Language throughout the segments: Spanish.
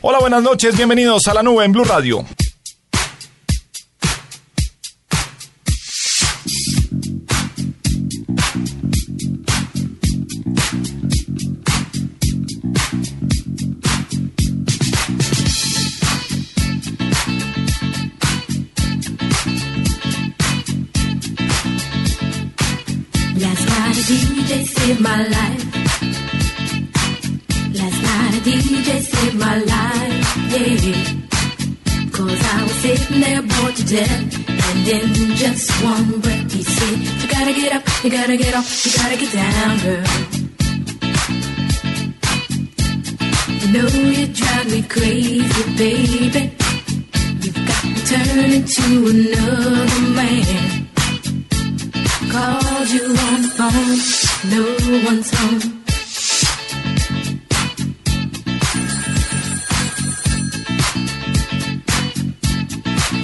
Hola, buenas noches, bienvenidos a la nube en Blue Radio. To death. And in just one breath he said, You gotta get up, you gotta get off, you gotta get down, girl. You know you drive me crazy, baby. You've got me turning to another man. Called you on the phone, no one's home.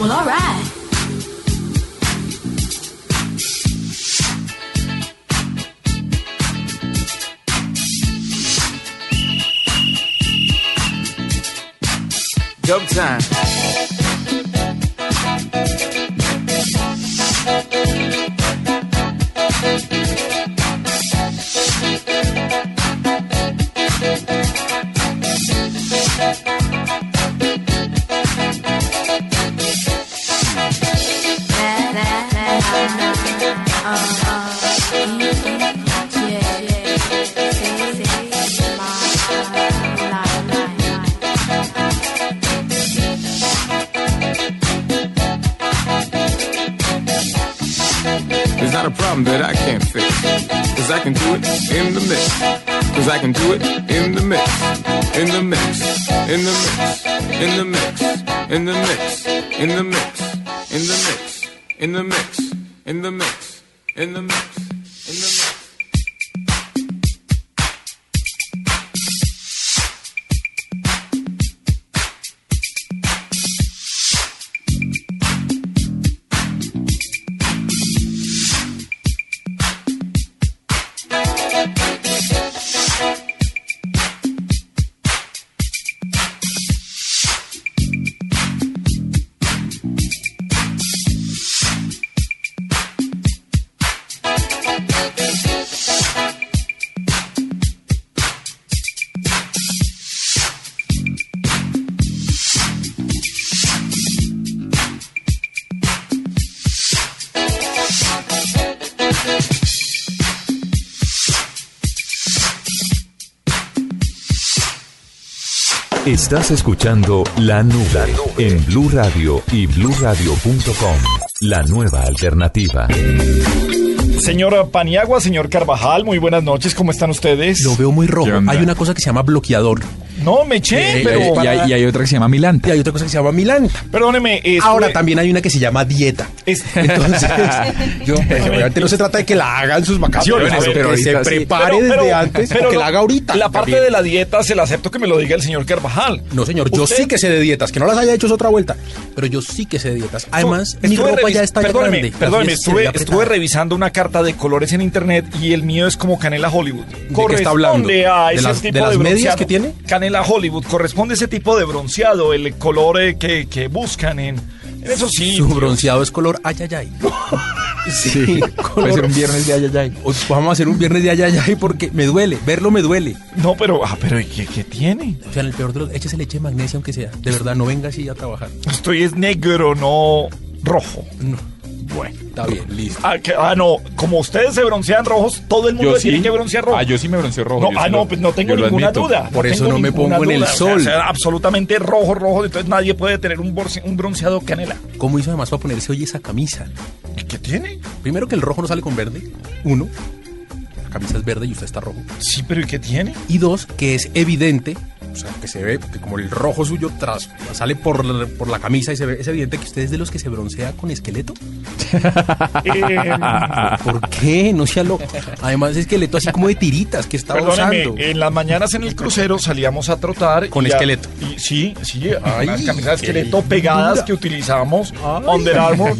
Well, alright. Dub time. Problem that I can't fix. Cause I can do it in the mix. Cause I can do it in the mix. In the mix. In the mix. In the mix. In the mix. In the mix. In the mix. In the mix. In the mix. In the mix. Estás escuchando La Nube en Blue Radio y bluradio.com. La nueva alternativa. Señor Paniagua, señor Carvajal, muy buenas noches, ¿cómo están ustedes? Lo veo muy rojo. Hay una cosa que se llama bloqueador. No, me eché, Eh, pero... eh, y hay- y hay otra que se llama Milanta. Y hay otra cosa que se llama Milanta. Perdóneme. estuve- Ahora también hay una que se llama dieta. Es- Entonces, yo, pues, obviamente no se trata de que la haga en sus vacaciones, pero, pero que se sí. prepare Pero- desde pero- antes pero o que la haga ahorita. La parte también. de la dieta se la acepto que me lo diga el señor Carvajal. No, señor, yo Usted- sí que sé de dietas, que no las haya hecho es otra vuelta, pero yo sí que sé de dietas. Además, mi Estuve ropa revis- ya está perdóneme, grande. Perdóneme, se estuve, revisando una carta de colores en internet y el mío es como Canela Hollywood. qué está hablando? Corresponde a ¿De ese las- tipo de de, las medias bronceado. que tiene? Canela Hollywood, corresponde ese tipo de bronceado, el color eh, que, que buscan en, en esos Su bronceado es color ayayay. Sí, puede ser un viernes de ayayay. O- Vamos a hacer un viernes de ayayay porque me duele, verlo me duele. No, pero, ah, pero ¿y ¿qué, qué tiene? O sea, en el peor de los, échese leche de magnesia aunque sea. De verdad, no venga así a trabajar. Estoy es negro, no rojo. No. Bueno. Está bien, listo. Ah, que- ah, no, como ustedes se broncean rojos, todo el mundo tiene sí. que broncear rojo. Ah, yo sí me bronceo rojo. No, yo ah, sí no, pues no tengo yo lo ninguna admito. duda. Por eso tengo no me ninguna pongo en el duda. O sea, sol. o sea, absolutamente rojo, rojo, entonces nadie puede tener un, borce- un bronceado canela. ¿Cómo hizo además para ponerse hoy esa camisa? ¿Y ¿Qué tiene? Primero que el rojo no sale con verde. Uno, la camisa es verde y usted está rojo. Sí, pero ¿y qué tiene? Y dos, que es evidente, o sea, que se ve, que como el rojo suyo tras, sale por, la- por la camisa y se ve, es evidente que usted es de los que se broncea con esqueleto. ¿Por qué? No sea loco. Además, esqueleto así como de tiritas que estaba usando. en las mañanas en el crucero salíamos a trotar. Con y a- esqueleto. y, sí, sí, Ay, las camisas de esqueleto pegadas dura. que utilizamos, Ay. Under Armour,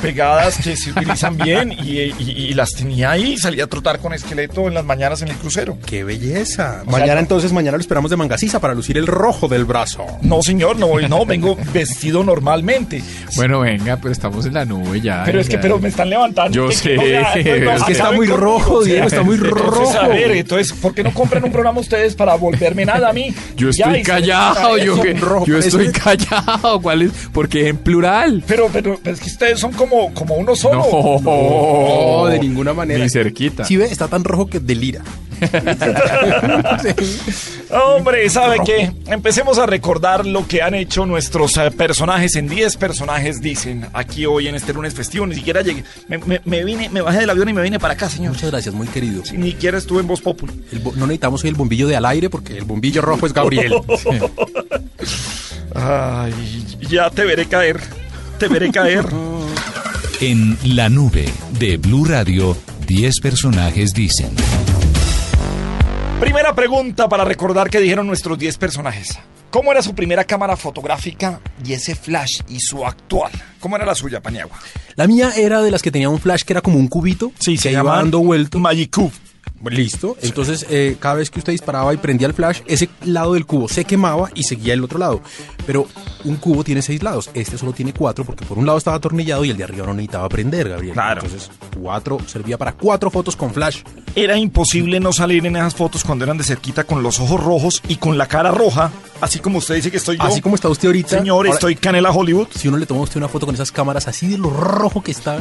pegadas que se utilizan bien y, las tenía ahí salía a trotar con esqueleto en las mañanas en el crucero. ¡Qué belleza! O mañana entonces, mañana lo esperamos de para lucir el rojo del brazo. No, señor, no, no, vengo vestido normalmente. Bueno, venga, pero estamos en la nube ya. Pero es que, ya. pero me están levantando. Yo ¿Qué- sé, es que está muy rojo, Diego, está muy entonces, rojo. A ver, entonces, ¿por qué no compran un programa ustedes para volverme nada a mí? Yo estoy callado, yo, que- rojo, yo estoy callado. ¿Cuál es? Porque en plural. Pero, pero, pero es que ustedes son como, como uno solo. No, No, de ninguna manera. Ni cerquita. Si ve, está tan rojo que delira. Hombre, ¿sabe qué? Empecemos a recordar lo que han hecho nuestros eh, personajes en 10 personajes, dicen, aquí hoy en este lunes festivo. Ni siquiera llegué. Me, me- me vine, me bajé del avión y me vine para acá, señor. Muchas gracias, muy querido. Ni siquiera estuve en Voz bo- no necesitamos hoy el bombillo de al aire porque el bombillo rojo es Gabriel. Ay, ya te veré caer. Te veré caer. En La Nube de Blue Radio, 10 personajes dicen. Primera pregunta para recordar que dijeron nuestros 10 personajes. ¿Cómo era su primera cámara fotográfica y ese flash y su actual? ¿Cómo era la suya, Paniagua? La mía era de las que tenía un flash que era como un cubito. Sí, que se iba dando vuelto. Magic Cube. Listo. Entonces, eh, cada vez que usted disparaba y prendía el flash, ese lado del cubo se quemaba y seguía el otro lado. Pero un cubo tiene seis lados. Este solo tiene cuatro porque por un lado estaba atornillado y el de arriba no necesitaba prender, Gabriel. Claro. Entonces, cuatro servía para cuatro fotos con flash. Era imposible no salir en esas fotos cuando eran de cerquita con los ojos rojos y con la cara roja, así como usted dice que estoy yo. Así como está usted ahorita. Señor, Ahora, estoy Canela Hollywood. Si uno le toma a usted una foto con esas cámaras así de lo rojo que está,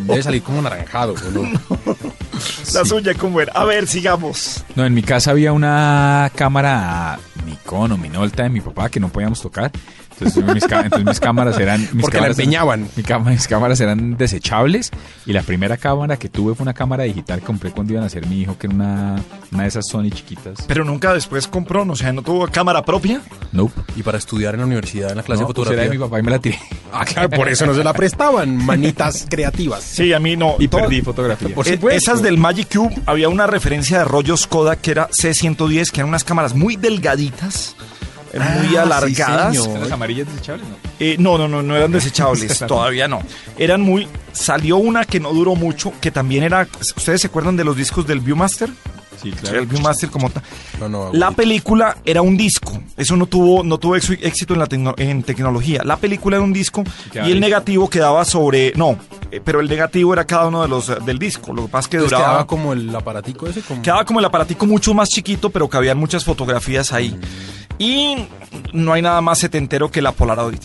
debe salir como naranjado. ¿o no? La suya, ¿cómo era? A ver, sigamos. No, en mi casa había una cámara Nikon o Minolta de mi papá que no podíamos tocar. Entonces mis, entonces mis cámaras eran... Mis Porque la cámaras eran- empeñaban. cama- mis cámaras eran desechables y la primera cámara que tuve fue una cámara digital que compré cuando iban a ser mi hijo, que era una, una de esas Sony chiquitas. Pero nunca después compró, no, o sea, no tuvo cámara propia. Nope. Y para estudiar en la universidad, en la clase No, de pues era fotografía. de mi papá y me la tiré. Ah, claro, por eso no se la prestaban. Manitas creativas. Sí, a mí no. Y Todo- perdí fotografía. Por Eh, supuesto. Esas del Magic Cube, había una referencia de rollos Kodak que era C110, que eran unas cámaras muy delgaditas, muy Ah, alargadas. sí, señor. ¿Las amarillas desechables? No. Eh, no, no, no, no eran desechables, todavía no. Eran muy... Salió una que no duró mucho, que también era... ¿Ustedes se acuerdan de los discos del Viewmaster? Sí, claro. el Viewmaster como tal. No, no, La película era un disco. Eso no tuvo, no tuvo éxi- éxito en la tecno- en tecnología. La película era un disco y el negativo quedaba sobre. No, eh, pero el negativo era cada uno de los eh, del disco. Lo que pasa es que Entonces duraba. quedaba como el aparatico ese. Como... Quedaba como el aparatico mucho más chiquito, pero cabían muchas fotografías ahí. Y no hay nada más setentero que la Polaroid.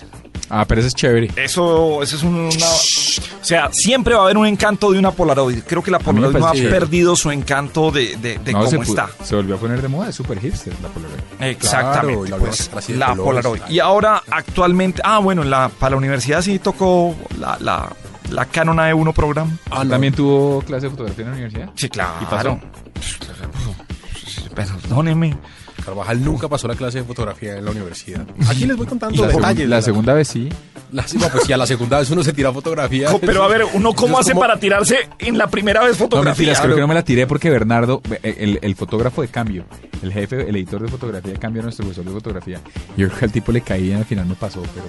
Ah, pero eso es chévere. Eso, eso es un- una... O sea, siempre va a haber un encanto de una Polaroid. Creo que la Polaroid no ha perdido su encanto de, de, de No, cómo se, está. se volvió a poner de moda, es super hipster la Polaroid. Exactamente, Claro, y la pues, la colores. Polaroid. Y ahora actualmente, ah, bueno, en la, para la universidad sí tocó la, la, la Canon AE1 Program. Ah, no. ¿También tuvo clase de fotografía en la universidad? Sí, claro. ¿Y pasó? Perdóneme. Carvajal nunca pasó la clase de fotografía en la universidad. Aquí les voy contando La, detalles. de la segunda vez sí. La, sí, no, pues si a la segunda vez uno se tira fotografía. Pero a ver, ¿uno cómo hace como- para tirarse en la primera vez No, fotografía? mentiras, creo que no me la tiré porque Bernardo, eh, el, el fotógrafo de cambio, el jefe, el editor de fotografía de cambio, nuestro profesor de fotografía. Yo creo que al tipo le caí y al final me pasó, pero,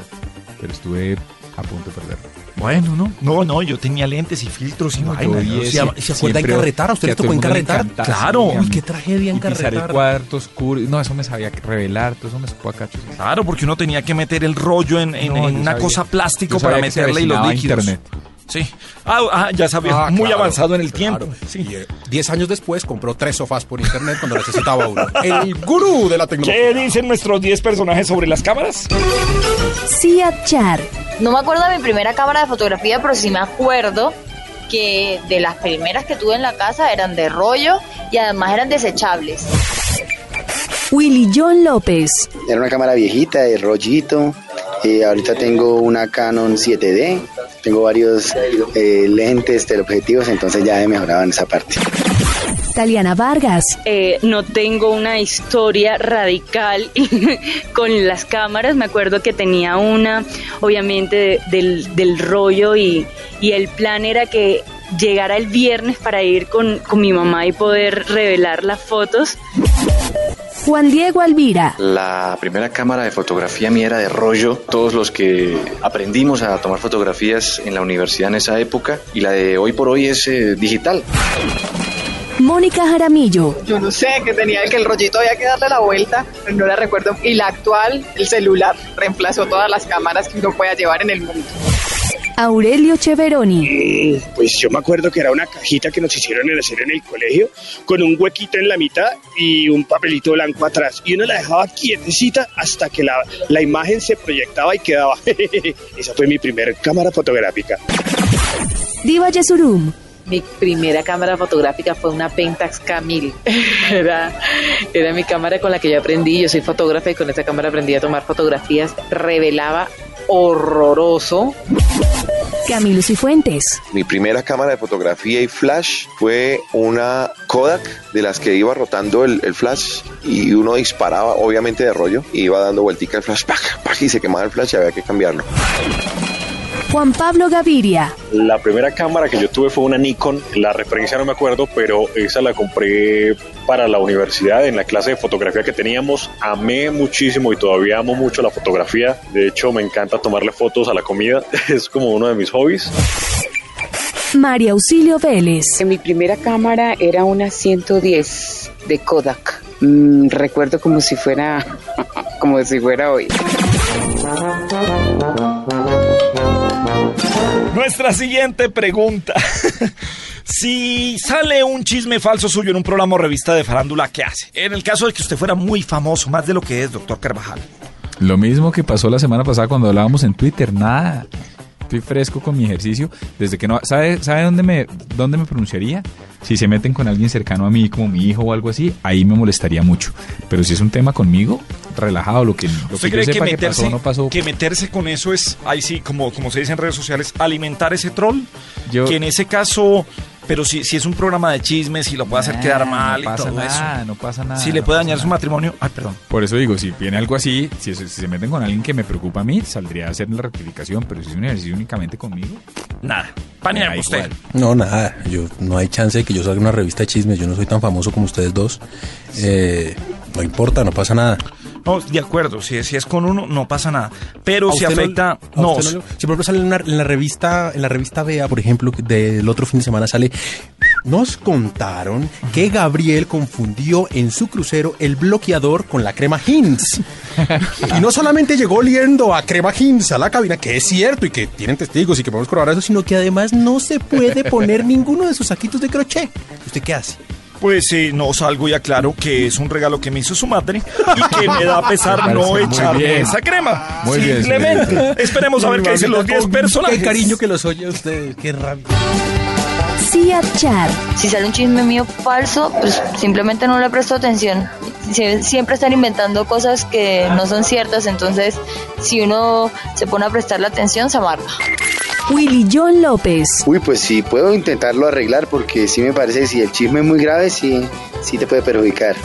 pero estuve a punto de perderlo. Bueno, no. No, no, yo tenía lentes y filtros y No, vaina. yo ¿no? ¿Se, se acuerda encarretar? ¿A usted le tocó encarretar? Claro. Uy, qué tragedia Y pisar el encarretar. cuarto oscuro. No, eso me sabía revelar, todo eso me supo a cachos. Claro, porque uno tenía que meter el rollo en, en- No, en una sabía. cosa plástico para meterle y los líquidos. internet. Sí. Ah, ah, ya sabía. Ah, muy claro, avanzado en el tiempo. Sí. Y, eh, diez años después compró tres sofás por internet cuando necesitaba uno. El gurú de la ¿Qué tecnología. dicen nuestros 10 personajes sobre las cámaras? Sia Char. No me acuerdo de mi primera cámara de fotografía, pero sí me acuerdo que de las primeras que tuve en la casa eran de rollo y además eran desechables. Willy John López. Era una cámara viejita de rollito. Eh, ahorita tengo una Canon 7D. Tengo varios eh, lentes, teleobjetivos, entonces ya he mejorado en esa parte. Taliana Vargas. Eh, no tengo una historia radical con las cámaras. Me acuerdo que tenía una, obviamente, de- del, del rollo y, y el plan era que llegara el viernes para ir con, con mi mamá y poder revelar las fotos. Juan Diego Alvira. La primera cámara de fotografía mía era de rollo. Todos los que aprendimos a tomar fotografías en la universidad en esa época y la de hoy por hoy es eh, digital. Mónica Jaramillo. Yo no sé, que tenía que el rollito había que darle la vuelta, pero no la recuerdo. Y la actual, el celular, reemplazó todas las cámaras que uno pueda llevar en el mundo. Aurelio Cheveroni. Pues yo me acuerdo que era una cajita que nos hicieron hacer en el colegio, con un huequito en la mitad y un papelito blanco atrás. Y uno la dejaba quietecita hasta que la, la imagen se proyectaba y quedaba. Esa fue mi primera cámara fotográfica. Diva Yesurum. Mi primera cámara fotográfica fue una Pentax K1000. Era, era mi cámara con la que yo aprendí. Yo soy fotógrafa y con esa cámara aprendí a tomar fotografías. Revelaba horroroso. Camilo Cifuentes. Mi primera cámara de fotografía y flash fue una Kodak de las que iba rotando el, el flash y uno disparaba, obviamente de rollo, y iba dando vueltica el flash, ¡pac! ¡pac! y se quemaba el flash y había que cambiarlo. Juan Pablo Gaviria. La primera cámara que yo tuve fue una Nikon, la referencia no me acuerdo, pero esa la compré para la universidad en la clase de fotografía que teníamos. Amé muchísimo y todavía amo mucho la fotografía. De hecho, me encanta tomarle fotos a la comida, es como uno de mis hobbies. María Auxilio Vélez. Mi primera cámara era una 110 de Kodak. Mm, recuerdo como si fuera como si fuera hoy. Nuestra siguiente pregunta. si sale un chisme falso suyo en un programa o revista de farándula, ¿qué hace? En el caso de que usted fuera muy famoso, más de lo que es, doctor Carvajal. Lo mismo que pasó la semana pasada cuando hablábamos en Twitter, nada. Estoy fresco con mi ejercicio, desde que no... ¿Sabe, sabe dónde, me, dónde me pronunciaría? Si se meten con alguien cercano a mí, como mi hijo o algo así, ahí me molestaría mucho. Pero si es un tema conmigo, relajado, lo que, lo ¿Usted que cree que sepa que, meterse, pasó, no pasó. que meterse con eso es, ahí sí, como, como se dice en redes sociales, alimentar ese troll? Yo- que en ese caso, pero si, si es un programa de chismes, si lo puede hacer Nah, quedar no mal pasa y todo nada, eso. no pasa nada, Si le no puede dañar su matrimonio, ay, perdón. Por eso digo, si viene algo así, si, si se meten con alguien que me preocupa a mí, saldría a hacer la rectificación, pero si es un ejercicio únicamente conmigo, nada. Panea, usted. igual. No, nada, yo no hay chance de que yo salga en una revista de chismes, yo no soy tan famoso como ustedes dos. Eh, no importa, no pasa nada. No, de acuerdo, si, si es con uno, no pasa nada. Pero ¿A si afecta. No, si por ejemplo sale en, una- en la revista, en la revista Bea, por ejemplo, del otro fin de semana sale. Nos contaron que Gabriel confundió en su crucero el bloqueador con la crema Hins. y no solamente llegó oliendo a crema Hins a la cabina, que es cierto y que tienen testigos y que podemos probar eso, sino que además no se puede poner ninguno de sus saquitos de crochet. ¿Usted qué hace? Pues sí, no salgo y aclaro que es un regalo que me hizo su madre y que me da pesar no echarle esa crema. Muy Simplemente. Esperemos a ver qué dicen los 10 personajes. Qué cariño que los oye ustedes, qué rabia. Chat. Si sale un chisme mío falso, pues simplemente no le presto atención. Sie- Siempre están inventando cosas que no son ciertas, entonces si uno se pone a prestarle atención, se amarga. Willy John López. Uy, pues sí, puedo intentarlo arreglar porque sí me parece que si el chisme es muy grave, sí, sí te puede perjudicar.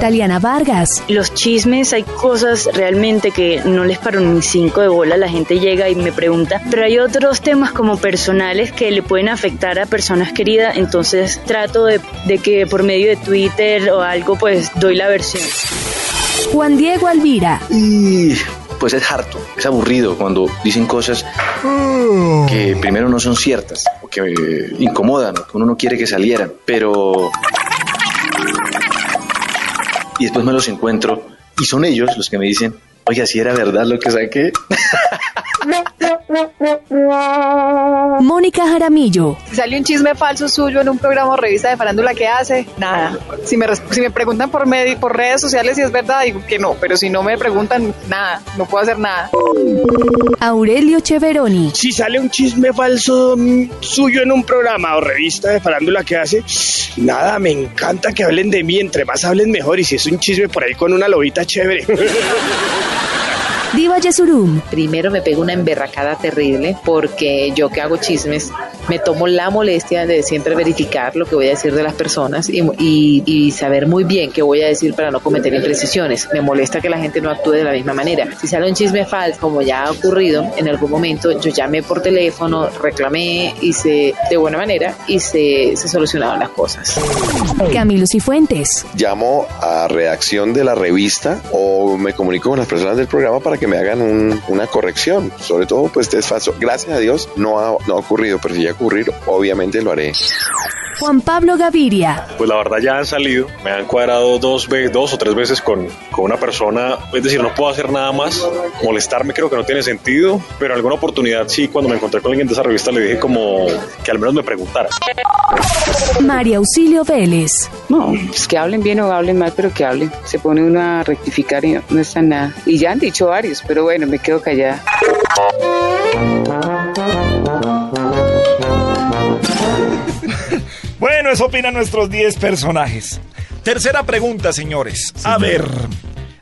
Taliana Vargas. Los chismes, hay cosas realmente que no les paro ni cinco de bola. La gente llega y me pregunta, pero hay otros temas como personales que le pueden afectar a personas queridas. Entonces trato de, de que por medio de Twitter o algo, pues doy la versión. Juan Diego Alvira. Y pues es harto, es aburrido cuando dicen cosas que primero no son ciertas, o que eh, incomodan, o que uno no quiere que salieran, pero... Y después me los encuentro y son ellos los que me dicen, oye, si era verdad lo que saqué. Mónica Jaramillo. Si sale un chisme falso suyo en un programa o revista de farándula, ¿qué hace? Nada. Si me, si me preguntan por, medi- por redes sociales si es verdad, digo que no. Pero si no me preguntan, nada. No puedo hacer nada. Aurelio Cheveroni. Si sale un chisme falso mm, suyo en un programa o revista de farándula que hace, nada, me encanta que hablen de mí, entre más hablen mejor y si es un chisme por ahí con una lobita chévere. Diva Yesurum. Primero me pego una emberracada terrible porque yo que hago chismes me tomo la molestia de siempre verificar lo que voy a decir de las personas y, y- y saber muy bien qué voy a decir para no cometer imprecisiones. Me molesta que la gente no actúe de la misma manera. Si sale un chisme falso, como ya ha ocurrido en algún momento, yo llamé por teléfono, reclamé, hice de buena manera y se, se solucionaron las cosas. Camilo Cifuentes. llamo a redacción de la revista o me comunico con las personas del programa para que me hagan un- una corrección. Sobre todo, pues es falso. Gracias a Dios no ha, no ha ocurrido, pero si llega a ocurrir, obviamente lo haré. Juan Pablo Gaviria. Pues la verdad ya han salido, me han cuadrado dos, ve- dos o tres veces con, con una persona, es decir, no puedo hacer nada más, molestarme creo que no tiene sentido, pero en alguna oportunidad sí, cuando me encontré con alguien de esa revista le dije como que al menos me preguntara. María Auxilio Vélez. No, pues que hablen bien o hablen mal, pero que hablen. Se pone uno a rectificar y no, no está nada. Y ya han dicho varios, pero bueno, me quedo callada. Bueno, eso opinan nuestros 10 personajes. Tercera pregunta, señores. A ver,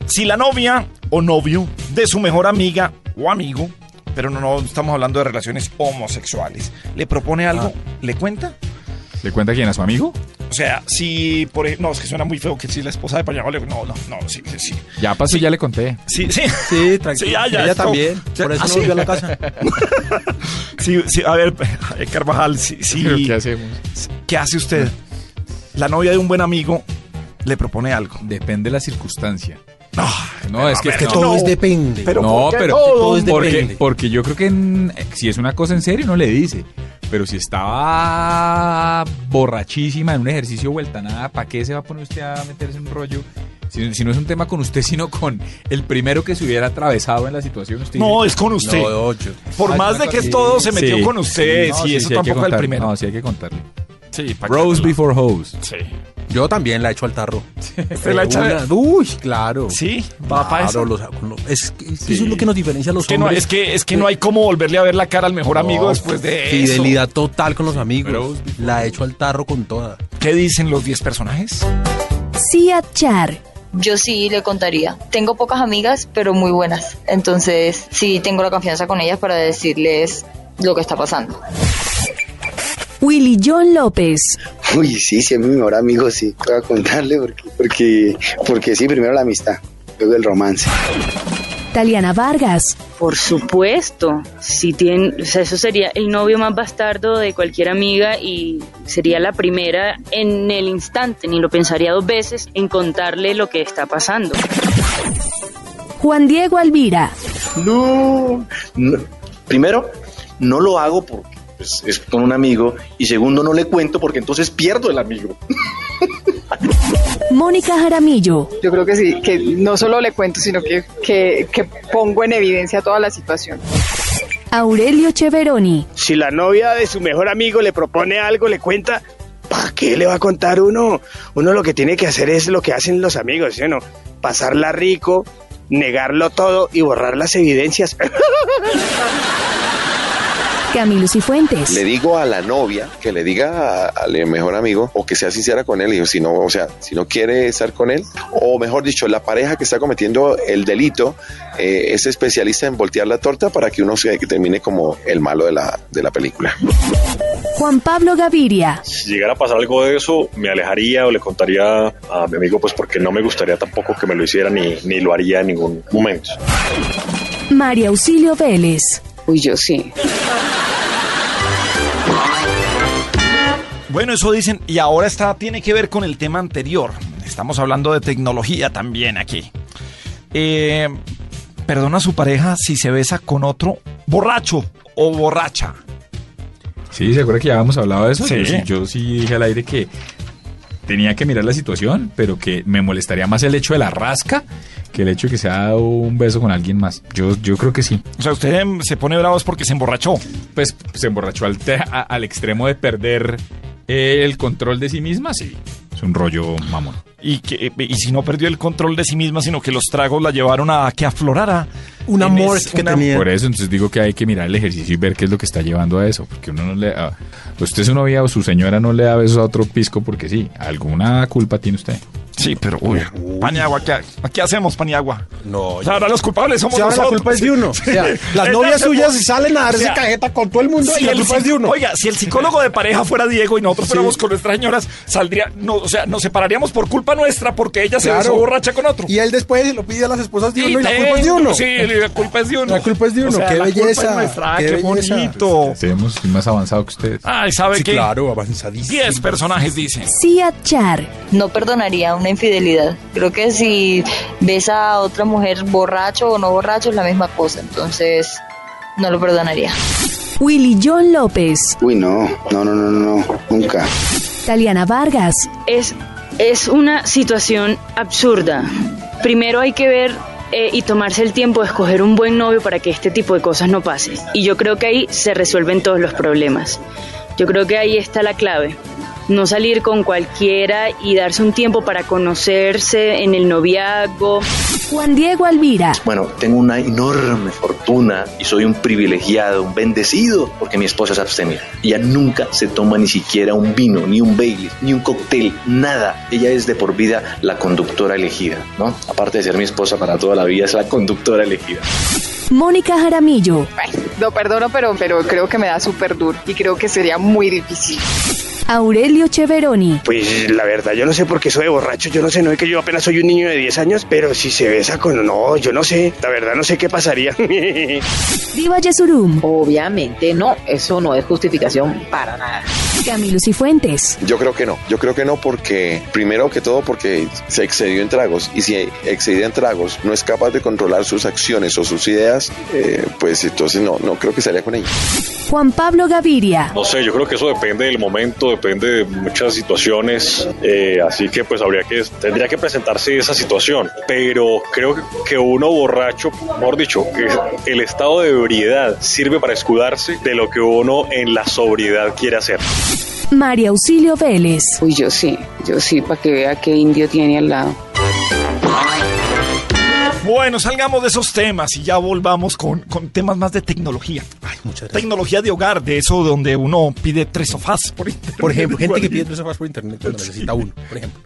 si la novia o novio de su mejor amiga o amigo, pero no, no estamos hablando de relaciones homosexuales, le propone algo, ¿le cuenta? ¿Le cuenta quién a su amigo? O sea, si por ejemplo, no, es que suena muy feo que si la esposa de Pañagua le no, no, no, sí, sí, sí. Ya pasó, ya le conté. Sí, sí. Sí, tranquilo. Sí, ya, ya, Ella esto- también. Por eso ¿Ah, no sí? volvió a la casa. Sí, sí, a ver, Carvajal, sí, sí. ¿Pero qué hacemos? ¿Qué hace usted? La novia de un buen amigo le propone algo. Depende de la circunstancia. No, No, es que, Es que no, todo es depende. Pero no, ¿por qué pero todo? Es porque, depende. porque yo creo que en- si es una cosa en serio no le dice. Pero si estaba borrachísima en un ejercicio vuelta nada, ¿para qué se va a poner usted a meterse en un rollo? Si, si no es un tema con usted, sino con el primero que se hubiera atravesado en la situación. Usted No, dice, es con usted. No, yo- Por Ah, más de que todo, se metió Sí, con usted. no, Sí, eso tampoco es el primero. No, sí hay que contarle. Sí, pa' Rose que- before hose. Sí. Yo también la echo al tarro. ¿Usted la echa? Una- Uy, claro. Sí, va pa' eso. Claro, los- es, que- es que eso es lo que nos diferencia a los Es que, no, hombres. es, que, es que no hay como volverle a ver la cara al mejor amigo No, después de eso. Fidelidad total con los amigos. La echo al tarro con toda. ¿Qué dicen los 10 personajes? Cia Char. Yo sí le contaría. Tengo pocas amigas, pero muy buenas. Entonces, sí tengo la confianza con ellas para decirles lo que está pasando. Willy John López. Uy, sí, sí, es mi mejor amigo, sí. Voy a contarle porque, porque, porque sí, primero la amistad, luego el romance. Taliana Vargas. Por supuesto, si tiene, o sea, eso sería el novio más bastardo de cualquier amiga y sería la primera en el instante, ni lo pensaría dos veces en contarle lo que está pasando. Juan Diego Alvira. No, no. Primero, no lo hago porque pues, es con un amigo. Y segundo, no le cuento porque entonces pierdo el amigo. Mónica Jaramillo. Yo creo que sí, que no solo le cuento, sino que, que, que pongo en evidencia toda la situación. Aurelio Cheveroni. Si la novia de su mejor amigo le propone algo, le cuenta, ¿para qué le va a contar uno? Uno lo que tiene que hacer es lo que hacen los amigos, ¿sí o no? Pasarla rico, negarlo todo y borrar las evidencias. Camilo Cifuentes. Le digo a la novia que le diga a- al mejor amigo o que sea sincera con él y si no, o sea, si no quiere estar con él o mejor dicho, la pareja que está cometiendo el delito eh, es especialista en voltear la torta para que uno se que termine como el malo de la, de la película. Juan Pablo Gaviria. Si llegara a pasar algo de eso, me alejaría o le contaría a mi amigo, pues porque no me gustaría tampoco que me lo hiciera ni, ni lo haría en ningún momento. María Auxilio Vélez. Uy, yo sí. Bueno, eso dicen, y ahora está, tiene que ver con el tema anterior. Estamos hablando de tecnología también aquí. Eh, perdona a su pareja si se besa con otro borracho o borracha. Sí, ¿se acuerda que ya habíamos hablado de eso? Sí. Yo, sí- yo sí dije al aire que tenía que mirar la situación, pero que me molestaría más el hecho de la rasca que el hecho de que se ha dado un beso con alguien más. Yo, yo creo que sí. O sea, usted em, se pone bravo porque se emborrachó. Pues se emborrachó al, te- a- al extremo de perder el control de sí misma, sí. Es un rollo mamón. Y, que, y si no perdió el control de sí misma, sino que los tragos la llevaron a que aflorara. Un amor es- que una- tenía. Por eso, entonces digo que hay que mirar el ejercicio y ver qué es lo que está llevando a eso. Porque uno no le. a- usted, su novia o su señora, no le da besos a otro pisco porque sí. Alguna culpa tiene usted. Sí, pero uy, Paniagua, ¿qué, ¿qué hacemos, Paniagua? No, O sea, ahora los culpables somos Si ahora la culpa es de uno. O sea, las novias suyas salen a darse o sea, cajeta con todo el mundo si y la el culpa es de uno. Oiga, si el psicólogo de pareja fuera Diego y nosotros Sí. fuéramos con nuestras señoras, saldría, no, o sea, nos separaríamos por culpa nuestra porque ella se Claro. besó borracha con otro. Y él después se lo pide a las esposas de Y uno y la culpa es de uno. Sí, la culpa es de uno. La culpa es de uno, O sea, qué la culpa belleza, es nuestra, qué qué, belleza. bonito. Tenemos más avanzado que ustedes. Ay, ¿sabe Sí, qué? claro, avanzadísimo. 10 personajes dicen. Cia Char. No perdonaría una infidelidad. Creo que si ves a otra mujer borracho o no borracho es la misma cosa. Entonces, no lo perdonaría. Willy John López. Uy, no, no, no, no, no, nunca. Taliana Vargas. Es, es una situación absurda. Primero hay que ver eh, y tomarse el tiempo de escoger un buen novio para que este tipo de cosas no pasen. Y yo creo que ahí se resuelven todos los problemas. Yo creo que ahí está la clave. No salir con cualquiera y darse un tiempo para conocerse en el noviazgo. Juan Diego Alvira. Bueno, tengo una enorme fortuna y soy un privilegiado, un bendecido, porque mi esposa es abstemia. Ella nunca se toma ni siquiera un vino, ni un Bailey, ni un cóctel, nada. Ella es de por vida la conductora elegida, ¿no? Aparte de ser mi esposa para toda la vida, es la conductora elegida. Mónica Jaramillo. Ay, lo perdono, pero, pero creo que me da súper duro y creo que sería muy difícil. Aurelio Cheveroni. Pues la verdad, yo no sé por qué soy borracho, yo no sé, no es que yo apenas soy un niño de 10 años, pero si se besa con... No, yo no sé, la verdad no sé qué pasaría. Diva Yesurum. Obviamente no, eso no es justificación para nada. Camilo Cifuentes. Yo creo que no, yo creo que no porque, primero que todo porque se excedió en tragos y si excedida en tragos no es capaz de controlar sus acciones o sus ideas, eh, pues entonces no, no creo que salga con ella. Juan Pablo Gaviria. No sé, yo creo que eso depende del momento, depende de muchas situaciones, eh, así que pues habría que, tendría que presentarse esa situación, pero creo que- que uno borracho, mejor dicho, que el estado de ebriedad sirve para escudarse de lo que uno en la sobriedad quiere hacer. María Auxilio Vélez. Uy, yo sí, yo sí, para que vea qué indio tiene al lado. Bueno, salgamos de esos temas y ya volvamos con, con temas más de tecnología. Tecnología de hogar, de eso donde uno pide tres sofás por internet. Por ejemplo, gente que pide tres sofás por internet cuando necesita uno, por ejemplo.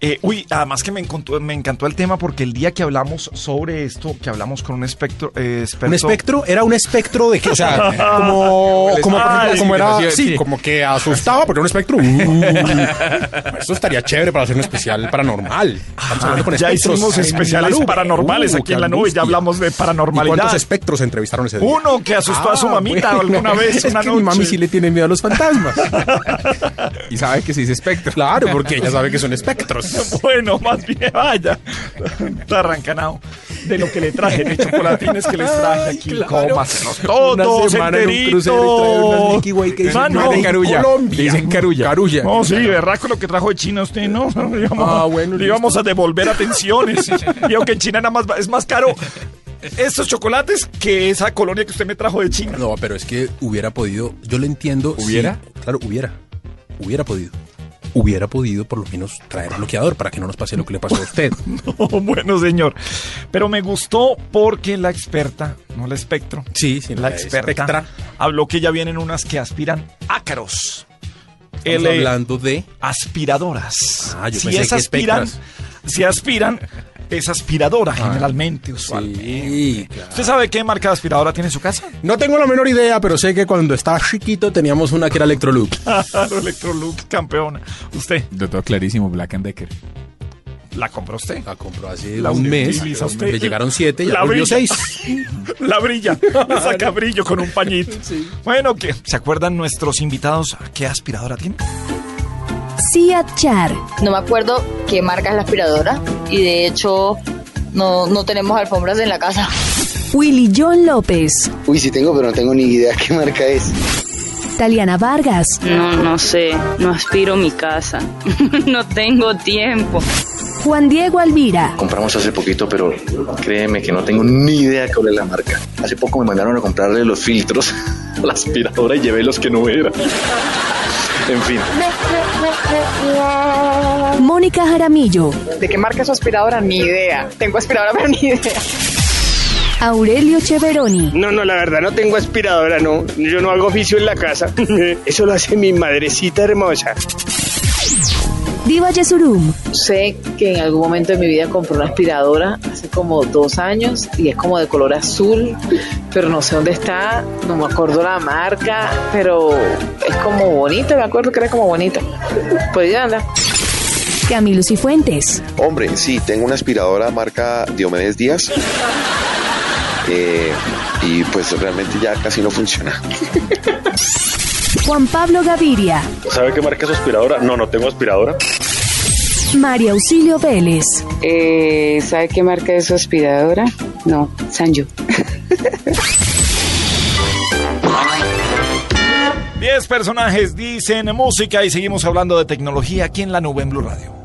Eh, uy, además que me encantó, me encantó el tema porque el día que hablamos sobre esto, que hablamos con un espectro, eh, experto... ¿Un espectro? ¿Era un espectro de qué? O sea, como, ejemplo, como era, sí, como que asustaba porque era un espectro. Uh, esto estaría chévere para hacer un especial paranormal. Estamos hablando con ya hicimos especiales nube. paranormales Uh, aquí en la nube, ya hablamos de ¿Y paranormalidad. cuántos espectros entrevistaron ese día? Uno que asustó a su Ah, mamita bueno. alguna vez, Es una que noche. mi mami sí le tiene miedo a los fantasmas. Y sabe que se dice espectro. Claro, porque ella sabe que son espectros. Bueno, más bien, vaya. Está arrancanado de lo que le traje, de chocolatines que les traje aquí. claro. Cómaselos todos semana en y que dicen Ah, no. Carulla. Colombia. Dicen carulla. Carulla. No, sí, ¿verdad? Con lo que trajo de China usted, ¿no? Le íbamos, Ah, bueno, le íbamos a devolver atenciones. Digo que en China nada más es más caro estos chocolates que esa colonia que usted me trajo de China. No, pero es que hubiera podido, yo lo entiendo. ¿Hubiera? sí, claro, hubiera. Hubiera podido. Hubiera podido por lo menos traer bloqueador para que no nos pase lo que le pasó a usted. Oh, bueno, señor. Pero me gustó porque la experta, no la espectro, Sí, sí, la la experta, espectra. habló que ya vienen unas que aspiran ácaros. Estamos L- hablando de aspiradoras. Ah, yo si pensé es que aspiran, si aspiran, es aspiradora generalmente, usualmente. Sí, claro. ¿Usted sabe qué marca de aspiradora tiene en su casa? No tengo la menor idea, pero sé que cuando estaba chiquito teníamos una que era Electrolux. Electrolux, campeona. ¿Usted De todo clarísimo, Black and Decker. la compró usted? La compró hace La un mes. utiliza usted. Le llegaron siete, ya La volvió brilla. seis. La brilla, le saca brillo con un pañito. Bueno, ¿qué? ¿se acuerdan nuestros invitados qué aspiradora tiene? Cia Char. No me acuerdo qué marca es la aspiradora y de hecho no, no tenemos alfombras en la casa. Willy John López. Uy, sí tengo, pero no tengo ni idea qué marca es. Taliana Vargas. No, no sé, no aspiro mi casa. no tengo tiempo. Juan Diego Alvira. Compramos hace poquito, pero créeme que no tengo ni idea cuál es la marca. Hace poco me mandaron a comprarle los filtros a la aspiradora y llevé los que no eran. En fin. Mónica Jaramillo. ¿De qué marca es su aspiradora? Ni idea. Tengo aspiradora, pero ni idea. Aurelio Cheveroni. No, no, la verdad no tengo aspiradora, no. Yo no hago oficio en la casa. Eso lo hace mi madrecita hermosa. Diva Yesurum. Sé que en algún momento de mi vida compré una aspiradora hace como dos años y es como de color azul, pero no sé dónde está, no me acuerdo la marca, pero es como bonita, me acuerdo que era como bonita. Pues ya anda. Camilo Cifuentes. Hombre, sí, tengo una aspiradora marca Diomedes Díaz. Eh, y pues realmente ya casi no funciona. Juan Pablo Gaviria. ¿Sabe qué marca es su aspiradora? No, no tengo aspiradora. María Auxilio Vélez. Eh, ¿Sabe qué marca es su aspiradora? No, Sanyo. Diez personajes dicen música y seguimos hablando de tecnología aquí en la nube en Blue Radio.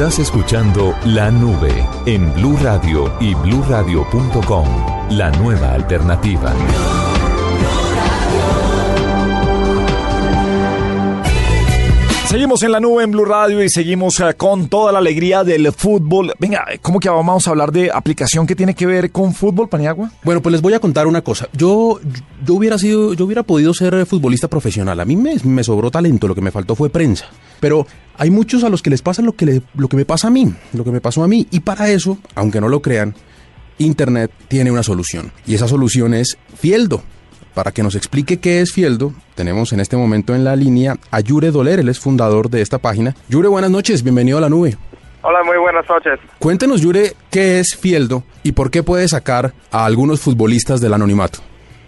Estás escuchando La Nube en Blue Radio y bluradio.com. La nueva alternativa. Seguimos en la nube en Blue Radio y seguimos eh, con toda la alegría del fútbol. Venga, ¿cómo que vamos a hablar de aplicación que tiene que ver con fútbol, Paniagua? Bueno, pues les voy a contar una cosa. Yo, yo hubiera sido, yo hubiera podido ser futbolista profesional. A mí me, me sobró talento, lo que me faltó fue prensa. Pero hay muchos a los que les pasa lo que, le- lo que me pasa a mí, lo que me pasó a mí. Y para eso, aunque no lo crean, Internet tiene una solución. Y esa solución es Fieldo. Para que nos explique qué es Fieldo, tenemos en este momento en la línea a Yure Doler, él es fundador de esta página. Yure, buenas noches, bienvenido a la nube. Hola, muy buenas noches. Cuéntenos, Yure, qué es Fieldo y por qué puede sacar a algunos futbolistas del anonimato.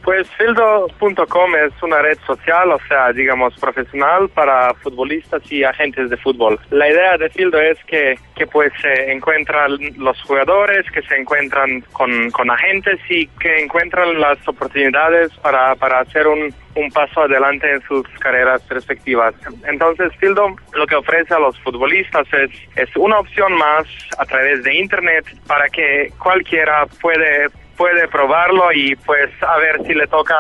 Pues Fildo.com es una red social, o sea, digamos, profesional para futbolistas y agentes de fútbol. La idea de Fildo es que, que pues se encuentran los jugadores, que se encuentran con, con agentes y que encuentran las oportunidades para, para hacer un, un paso adelante en sus carreras respectivas. Entonces, Fildo lo que ofrece a los futbolistas es, es una opción más a través de Internet para que cualquiera puede puede probarlo y pues a ver si le toca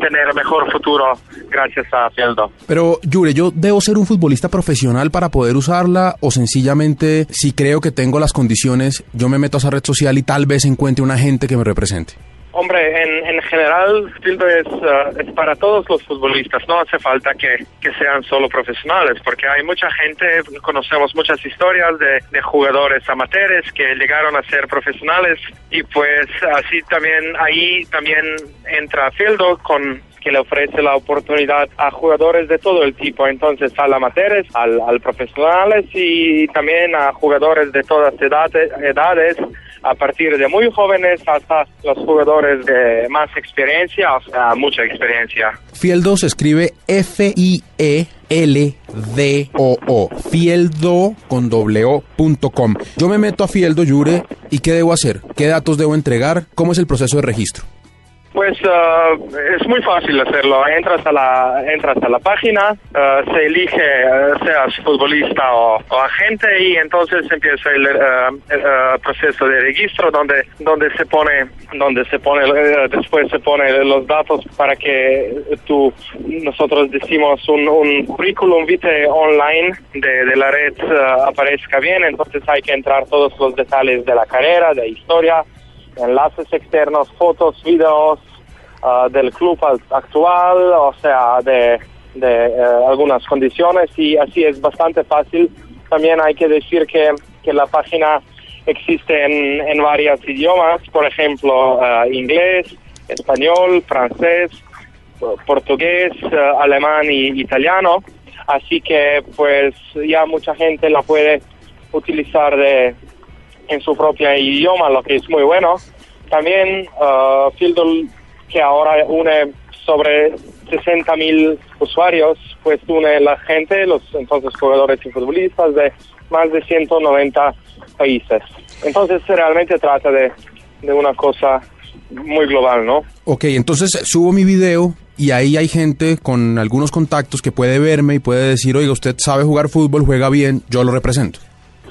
tener mejor futuro gracias a Fieldo. Pero, Yure, ¿yo debo ser un futbolista profesional para poder usarla o sencillamente, si creo que tengo las condiciones, yo me meto a esa red social y tal vez encuentre un agente que me represente? Hombre, en, en general, Fieldo es, uh, es para todos los futbolistas. No hace falta que, que sean solo profesionales, porque hay mucha gente, conocemos muchas historias de, de jugadores amateurs que llegaron a ser profesionales y pues así también ahí también entra Fieldo con que le ofrece la oportunidad a jugadores de todo el tipo, entonces al amateurs, al, al profesionales y también a jugadores de todas edades, edades a partir de muy jóvenes hasta los jugadores de más experiencia, o sea, mucha experiencia. Fieldo se escribe E F-I-E-L-D-O-O. Fieldo con doble O punto com. Yo me meto a Fieldo, Yure, ¿y qué debo hacer? ¿Qué datos debo entregar? ¿Cómo es el proceso de registro? Pues uh, es muy fácil hacerlo. Entras a la, entras a la página, uh, se elige, uh, seas futbolista o, agente, y entonces empieza el, el proceso de registro donde, donde se pone, donde se pone, después se pone los datos para que tú, nosotros decimos un, un currículum vitae online de, de la red aparezca bien. Entonces hay que entrar todos los detalles de la carrera, de historia enlaces externos, fotos, videos uh, del club actual, o sea, de, de uh, algunas condiciones y así es bastante fácil. También hay que decir que, que la página existe en, en varios idiomas, por ejemplo, uh, inglés, español, francés, portugués, alemán y italiano. Así que pues ya mucha gente la puede utilizar de, en su propio idioma, lo que es muy bueno. También uh, que ahora une sobre 60 mil usuarios, pues une la gente, los entonces jugadores y futbolistas de más de 190 países. Entonces realmente trata de, de una cosa muy global, ¿no? Ok, entonces subo mi video y ahí hay gente con algunos contactos que puede verme y puede decir, oiga, usted sabe jugar fútbol, juega bien, yo lo represento.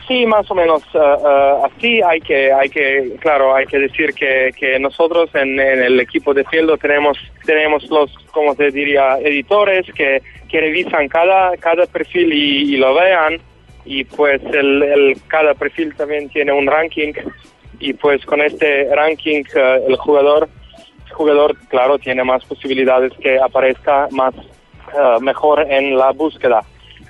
Sí, más o menos uh, así. Hay que, hay que, claro, hay que decir que, que nosotros en, el equipo de Fieldo tenemos, tenemos los, como te diría, editores que, que revisan cada, cada perfil y, y lo vean. Y pues el, el, cada perfil también tiene un ranking. Y pues con este ranking uh, el jugador, jugador, claro, tiene más posibilidades que aparezca más mejor en la búsqueda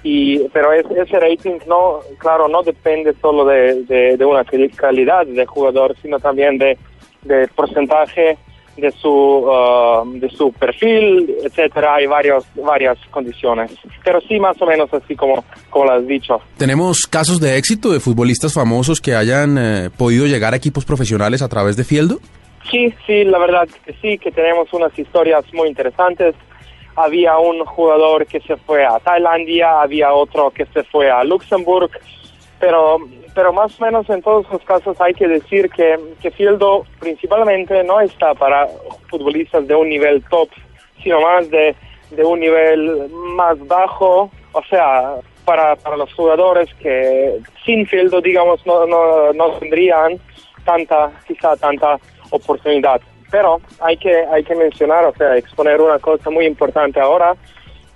y pero es, ese rating no claro no depende solo de, de, de una calidad de jugador sino también de, de porcentaje de su uh, de su perfil etcétera. Hay varios varias condiciones. Pero sí más o menos así como como lo has dicho. Tenemos casos de éxito de futbolistas famosos que hayan eh, podido llegar a equipos profesionales a través de Fieldo sí sí la verdad que sí que tenemos unas historias muy interesantes había un jugador que se fue a Tailandia, había otro que se fue a Luxemburgo, pero, pero más o menos en todos los casos hay que decir que, que Fieldo principalmente no está para futbolistas de un nivel top, sino más de, de un nivel más bajo, o sea, para, para los jugadores que sin Fieldo, digamos, no, no, no tendrían tanta, quizá tanta oportunidad. Pero hay que, hay que mencionar, o sea, exponer una cosa muy importante ahora,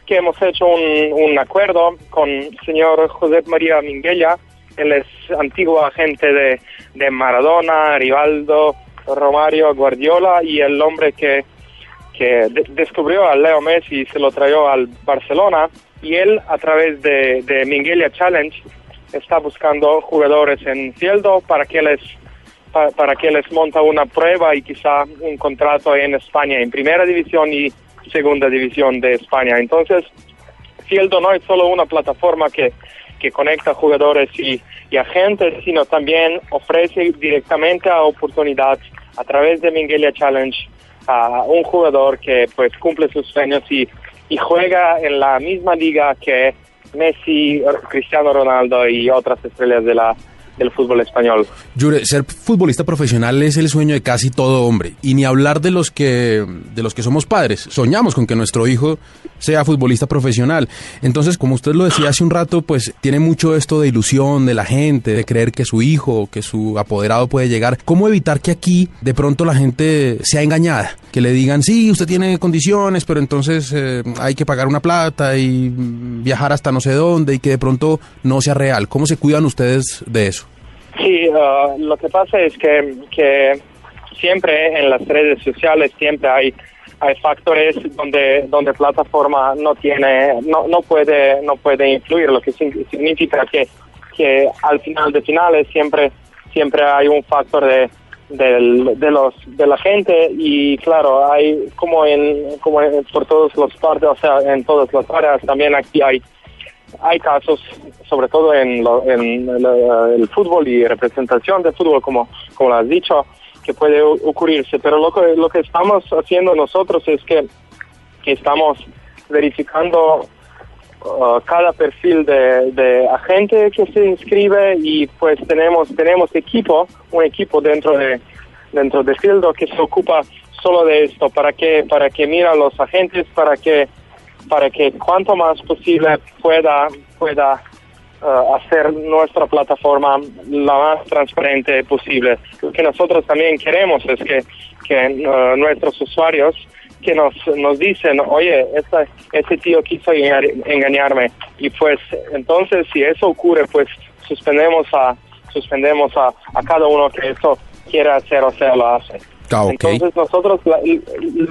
que hemos hecho un, acuerdo con el señor José María Minguella, él es antiguo agente de, Maradona, Rivaldo, Romario, Guardiola y el hombre que, que de- descubrió a Leo Messi y se lo trajo al Barcelona. Y él a través de, de Minguella Challenge está buscando jugadores en Fieldo para que les pa- para que les monta una prueba y quizá un contrato en España en primera división y segunda división de España. Entonces, Fieldo no es solo una plataforma que, que conecta jugadores y, y agentes, sino también ofrece directamente a oportunidad a través de Minguelia Challenge a un jugador que pues cumple sus sueños y, y juega en la misma liga que Messi, Cristiano Ronaldo y otras estrellas de la, del fútbol español. Yure, ser futbolista profesional es el sueño de casi todo hombre. Y ni hablar de los que de los que somos padres. Soñamos con que nuestro hijo sea futbolista profesional. Entonces, como usted lo decía hace un rato, pues tiene mucho esto de ilusión de la gente, de creer que su hijo, que su apoderado puede llegar. ¿Cómo evitar que aquí de pronto la gente sea engañada? Que le digan, sí, usted tiene condiciones, pero entonces eh, hay que pagar una plata y viajar hasta no sé dónde y que de pronto no sea real. ¿Cómo se cuidan ustedes de eso? Sí, ah, lo que pasa es que, que siempre en las redes sociales siempre hay hay factores donde donde plataforma no tiene no no puede no puede influir lo que significa que que al final de finales siempre siempre hay un factor de del- de los de la gente y claro hay como en como en- por todos los partes o sea en todas las áreas también aquí hay hay casos, sobre todo en, lo- en el, el fútbol y representación de fútbol, como, como lo has dicho, que puede ocurrirse. Pero lo que, lo que estamos haciendo nosotros es que, que estamos verificando uh, cada perfil de, de agente que se inscribe y pues tenemos tenemos equipo, un equipo dentro de dentro de Fildo que se ocupa solo de esto, para que para que mira a los agentes, para que para que cuanto más posible pueda pueda uh, hacer nuestra plataforma la más transparente posible. Lo que nosotros también queremos es que, que uh, nuestros usuarios que nos, nos dicen, oye, esta, ese tío quiso engañar- engañarme. Y pues entonces si eso ocurre, pues suspendemos a, suspendemos a, a cada uno que eso quiera hacer o sea lo hace. Ah. Entonces nosotros, la,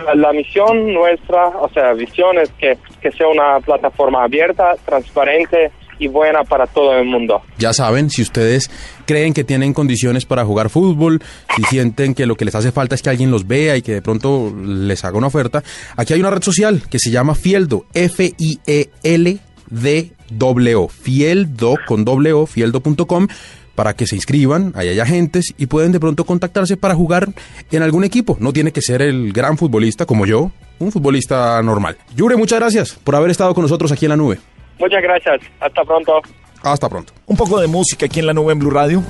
la- la misión nuestra, o sea, visión es que, que sea una plataforma abierta, transparente y buena para todo el mundo. Ya saben, si ustedes creen que tienen condiciones para jugar fútbol, si sienten que lo que les hace falta es que alguien los vea y que de pronto les haga una oferta, aquí hay una red social que se llama Fieldo, F-I-E-L-D-O, Fieldo con O, fieldo.com, para que se inscriban, ahí hay agentes y pueden de pronto contactarse para jugar en algún equipo. No tiene que ser el gran futbolista como yo, un futbolista normal. Yure, muchas gracias por haber estado con nosotros aquí en la nube. Muchas gracias. Hasta pronto. Hasta pronto. Un poco de música aquí en la nube en Blue Radio.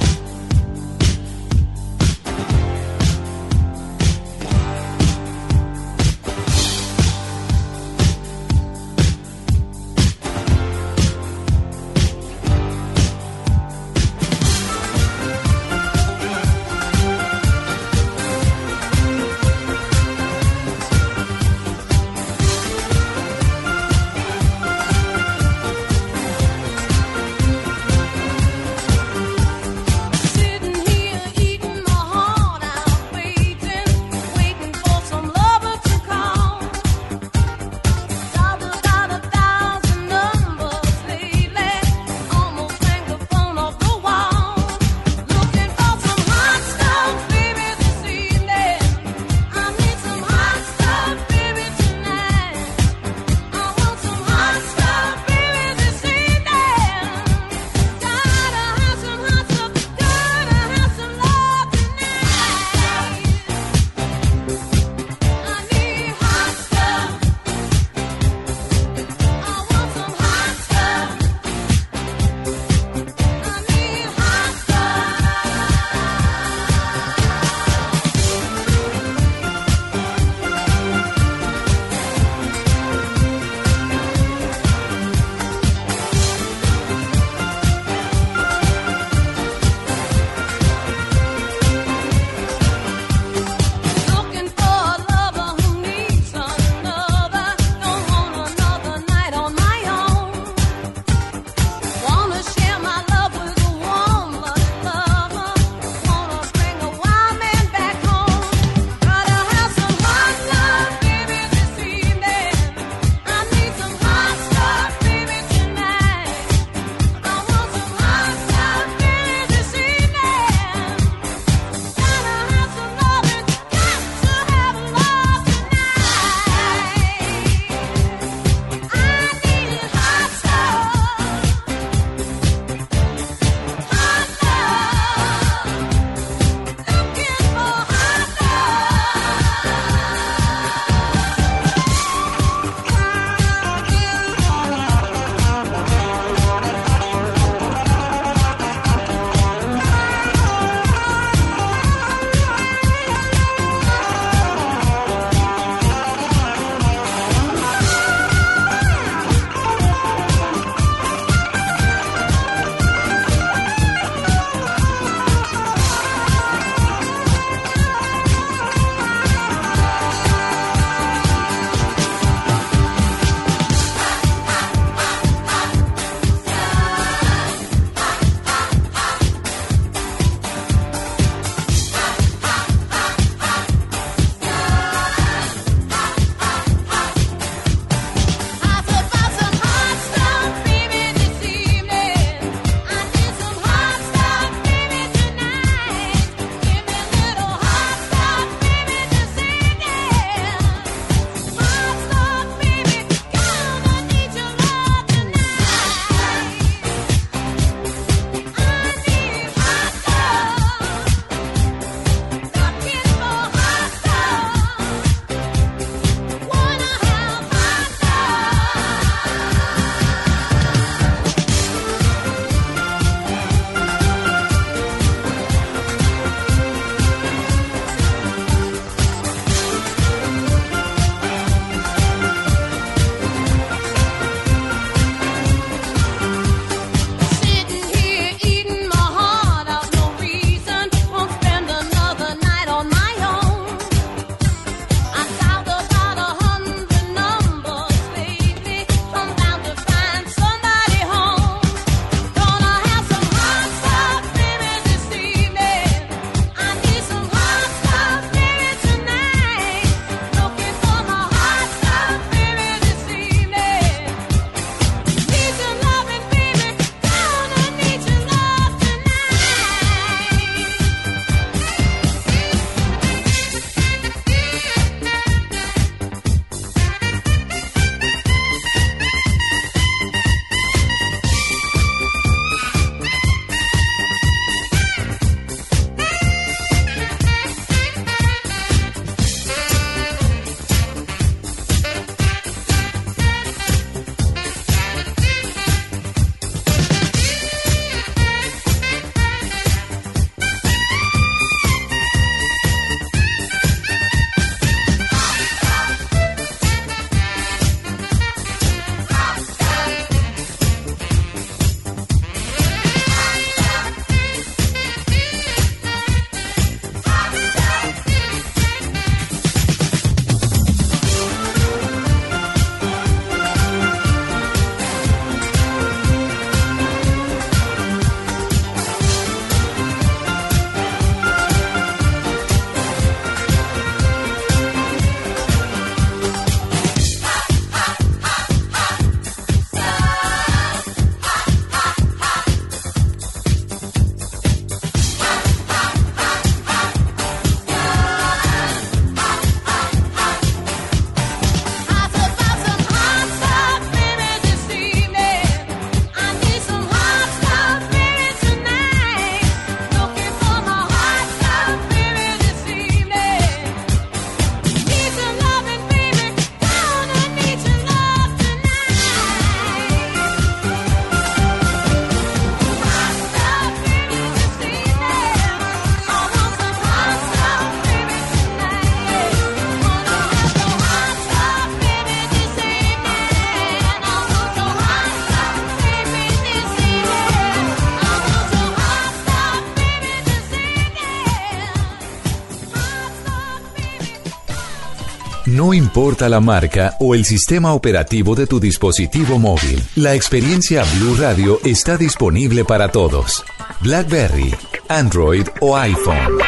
No importa la marca o el sistema operativo de tu dispositivo móvil, la experiencia Blue Radio está disponible para todos. BlackBerry, Android o iPhone.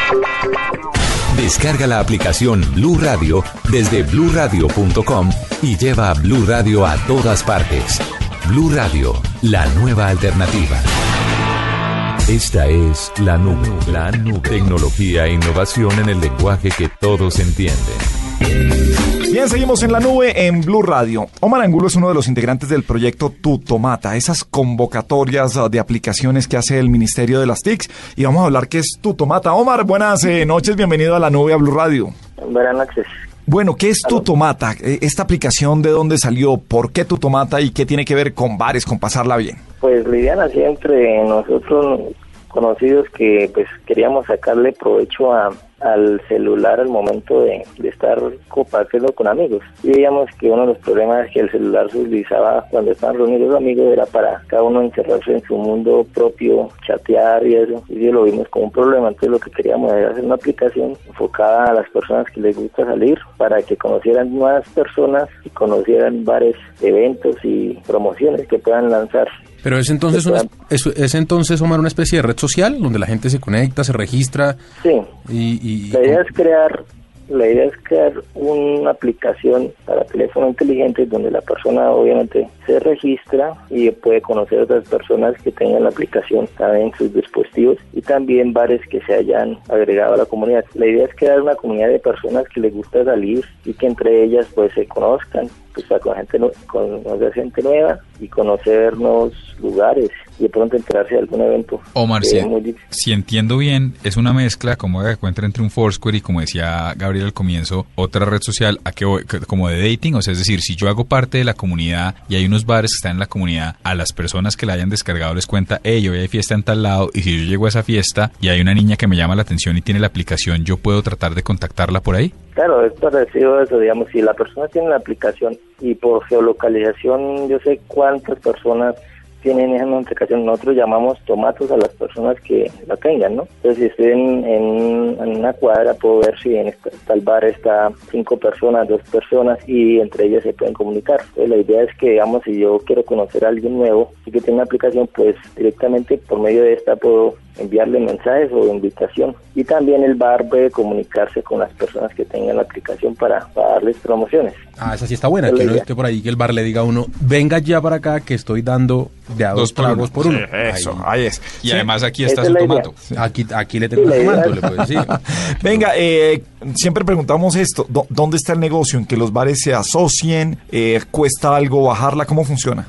Descarga la aplicación Blue Radio desde bluradio.com y lleva a Blue Radio a todas partes. Blue Radio, la nueva alternativa. Esta es la nube, la nube. Tecnología e innovación en el lenguaje que todos entienden. Bien, seguimos en la nube en Blue Radio. Omar Angulo es uno de los integrantes del proyecto Tutomata, esas convocatorias uh, de aplicaciones que hace el Ministerio de las TICs. Y vamos a hablar qué es Tutomata. Omar, buenas eh, noches, bienvenido a la nube a Blue Radio. Buenas noches. Bueno, ¿qué es Tutomata? Eh, Esta aplicación, ¿de dónde salió? ¿Por qué Tutomata? ¿Y qué tiene que ver con bares, con pasarla bien? Pues nació entre nosotros conocidos que pues queríamos sacarle provecho a, al celular al momento de, de estar compartiendo con amigos. Y veíamos que uno de los problemas que el celular se utilizaba cuando estaban reunidos los amigos era para cada uno encerrarse en su mundo propio, chatear y eso. Y eso lo vimos como un problema. Entonces lo que queríamos era hacer una aplicación enfocada a las personas que les gusta salir para que conocieran nuevas personas y conocieran varios eventos y promociones que puedan lanzar. Pero es entonces, una, es, es entonces, Omar, una especie de red social donde la gente se conecta, se registra. Sí. Y, y- La idea es crear, la idea es crear una aplicación para teléfono inteligente donde la persona obviamente se registra y puede conocer a otras personas que tengan la aplicación también en sus dispositivos y también bares que se hayan agregado a la comunidad. La idea es crear una comunidad de personas que les gusta salir y que entre ellas pues se conozcan, para con gente, conocer gente nueva y conocer nuevos lugares y de pronto enterarse de algún evento. Omar, si, si entiendo bien, es una mezcla, como de encuentra entre un Foursquare y, como decía Gabriel al comienzo, otra red social a que voy- que- como de dating. O sea, es decir, si yo hago parte de la comunidad y hay unos bares que están en la comunidad, a las personas que la hayan descargado les cuenta, hey, hoy hay fiesta en tal lado. Y si yo llego a esa fiesta y hay una niña que me llama la atención y tiene la aplicación, yo puedo tratar de contactarla por ahí. Claro, es parecido a eso, digamos, si la persona tiene la aplicación y por geolocalización yo sé cuántas personas tienen esa aplicación, nosotros llamamos tomatos a las personas que la tengan, ¿no? Entonces, si estoy en, en- una cuadra, puedo ver si en esta- tal bar está cinco personas, dos personas, y entre ellas se pueden comunicar. La idea es que, digamos, si yo quiero conocer a alguien nuevo y que tiene una aplicación, pues directamente por medio de esta puedo enviarle mensajes o invitación. Y también el bar puede comunicarse con las personas que tengan la aplicación para, para darles promociones. Ah, esa sí está buena, que no esté por ahí que el bar le diga a uno, venga ya para acá que estoy dando de a dos, tragos uno. por uno. Sí, eso, ahí es. Y además aquí está su es idea. tomato. Aquí, aquí le tengo Sí, tomato, le puedo decir. Venga, eh, siempre preguntamos esto, ¿dó- ¿dónde está el negocio? ¿En que los bares se asocien? Eh, ¿Cuesta algo bajarla? ¿Cómo funciona?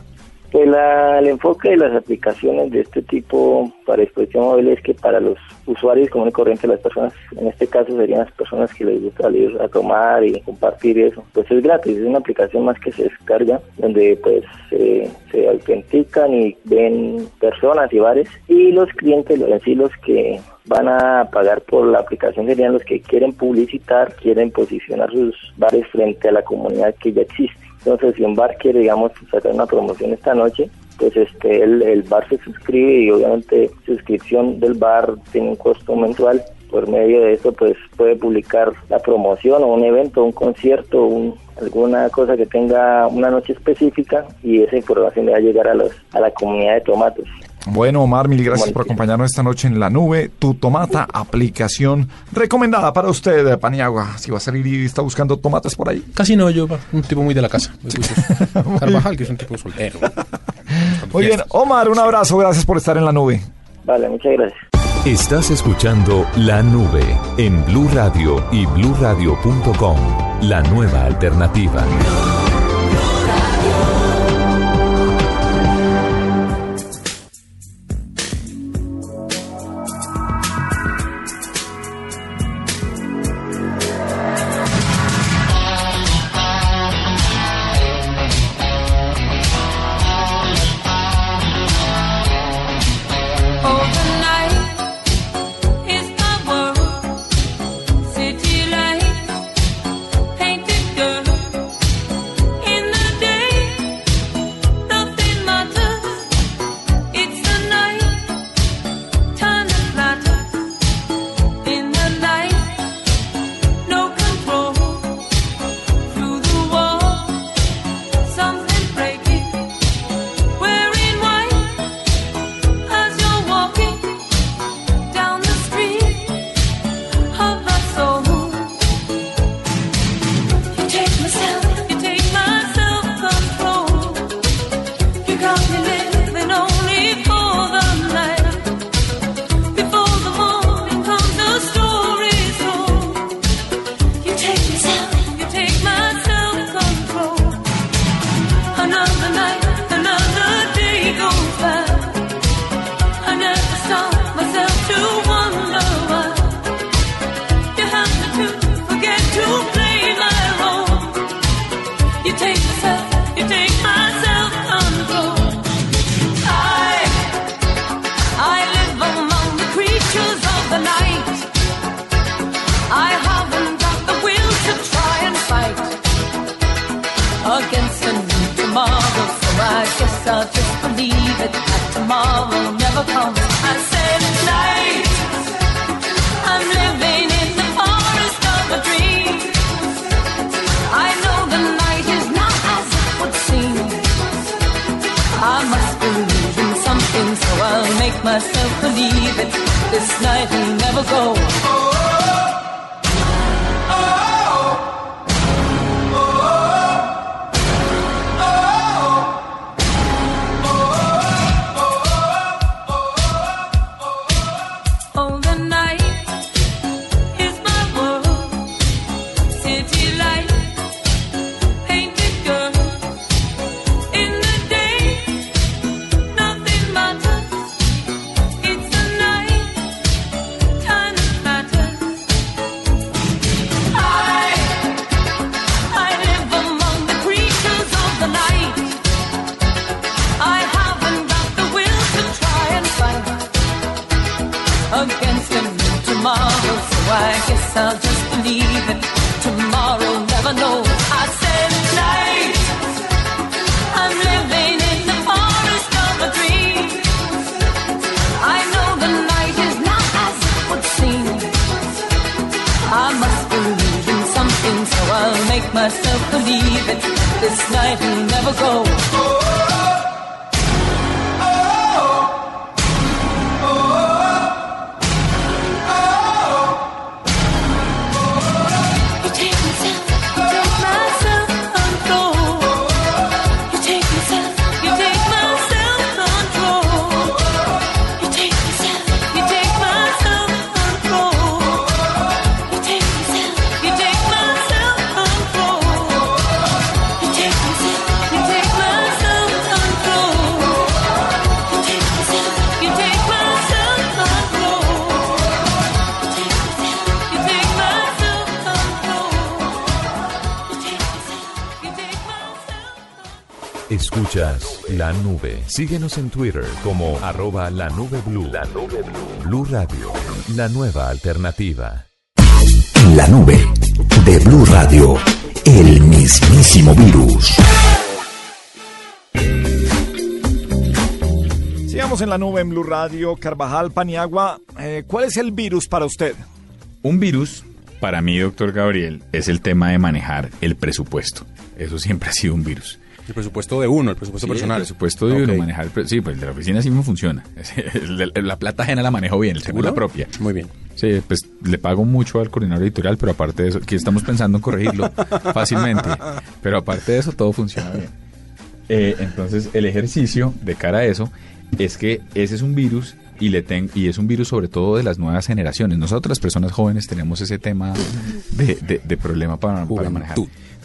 Pues la- el enfoque de las aplicaciones de este tipo para disposición móvil es que para los usuarios común y corriente, las personas, en este caso serían las personas que les gusta salir a tomar y compartir eso, pues es gratis, es una aplicación más que se descarga, donde pues se autentican y ven personas y bares y los clientes, en sí los que van a pagar por la aplicación serían los que quieren publicitar, quieren posicionar sus bares frente a la comunidad que ya existe. Entonces, si un bar quiere, digamos, sacar una promoción esta noche, pues este el, bar se suscribe y obviamente suscripción del bar tiene un costo mensual. Por medio de eso, pues puede publicar la promoción o un evento, un concierto, un, alguna cosa que tenga una noche específica y esa información le va a llegar a, los, a la comunidad de tomates. Bueno, Omar, mil gracias por acompañarnos esta noche en la nube. Tu tomata, aplicación recomendada para usted, eh, Paniagua. Si va a salir y está buscando tomates por ahí. Casi no, yo, un tipo muy de la casa. muy. Carvajal, que es un tipo soltero. Muy bien, Omar, un abrazo. Gracias por estar en la nube. Vale, muchas gracias. Estás escuchando La Nube en Blue Radio y bluradio.com. La nueva alternativa. I said night. I'm living in the forest of a dream. I know the night is not as it would seem. I must believe in something, so I'll make myself believe it. This night will never go. La nube. Síguenos en Twitter como arroba la nube blue. La nube blue. Blue Radio, la nueva alternativa. La nube de Blue Radio, el mismísimo virus. Sigamos en la nube en Blue Radio, Carvajal, Paniagua. Eh, ¿Cuál es el virus para usted? Un virus, para mí, doctor Gabriel, es el tema de manejar el presupuesto. Eso siempre ha sido un virus. El presupuesto de uno, el presupuesto Sí, personal. El presupuesto de uno, Ok. manejar el pre- Sí, pues el de la oficina sí me funciona. La plata ajena la manejo bien, el seguro la propia. Muy bien. Sí, pues le pago mucho al coordinador editorial, pero aparte de eso, que estamos pensando en corregirlo fácilmente. Pero aparte de eso, todo funciona bien. Eh, entonces, el ejercicio de cara a eso es que ese es un virus y, le ten- y es un virus sobre todo de las nuevas generaciones. Nosotros, las personas jóvenes, tenemos ese tema de, de- de problema para, para manejar.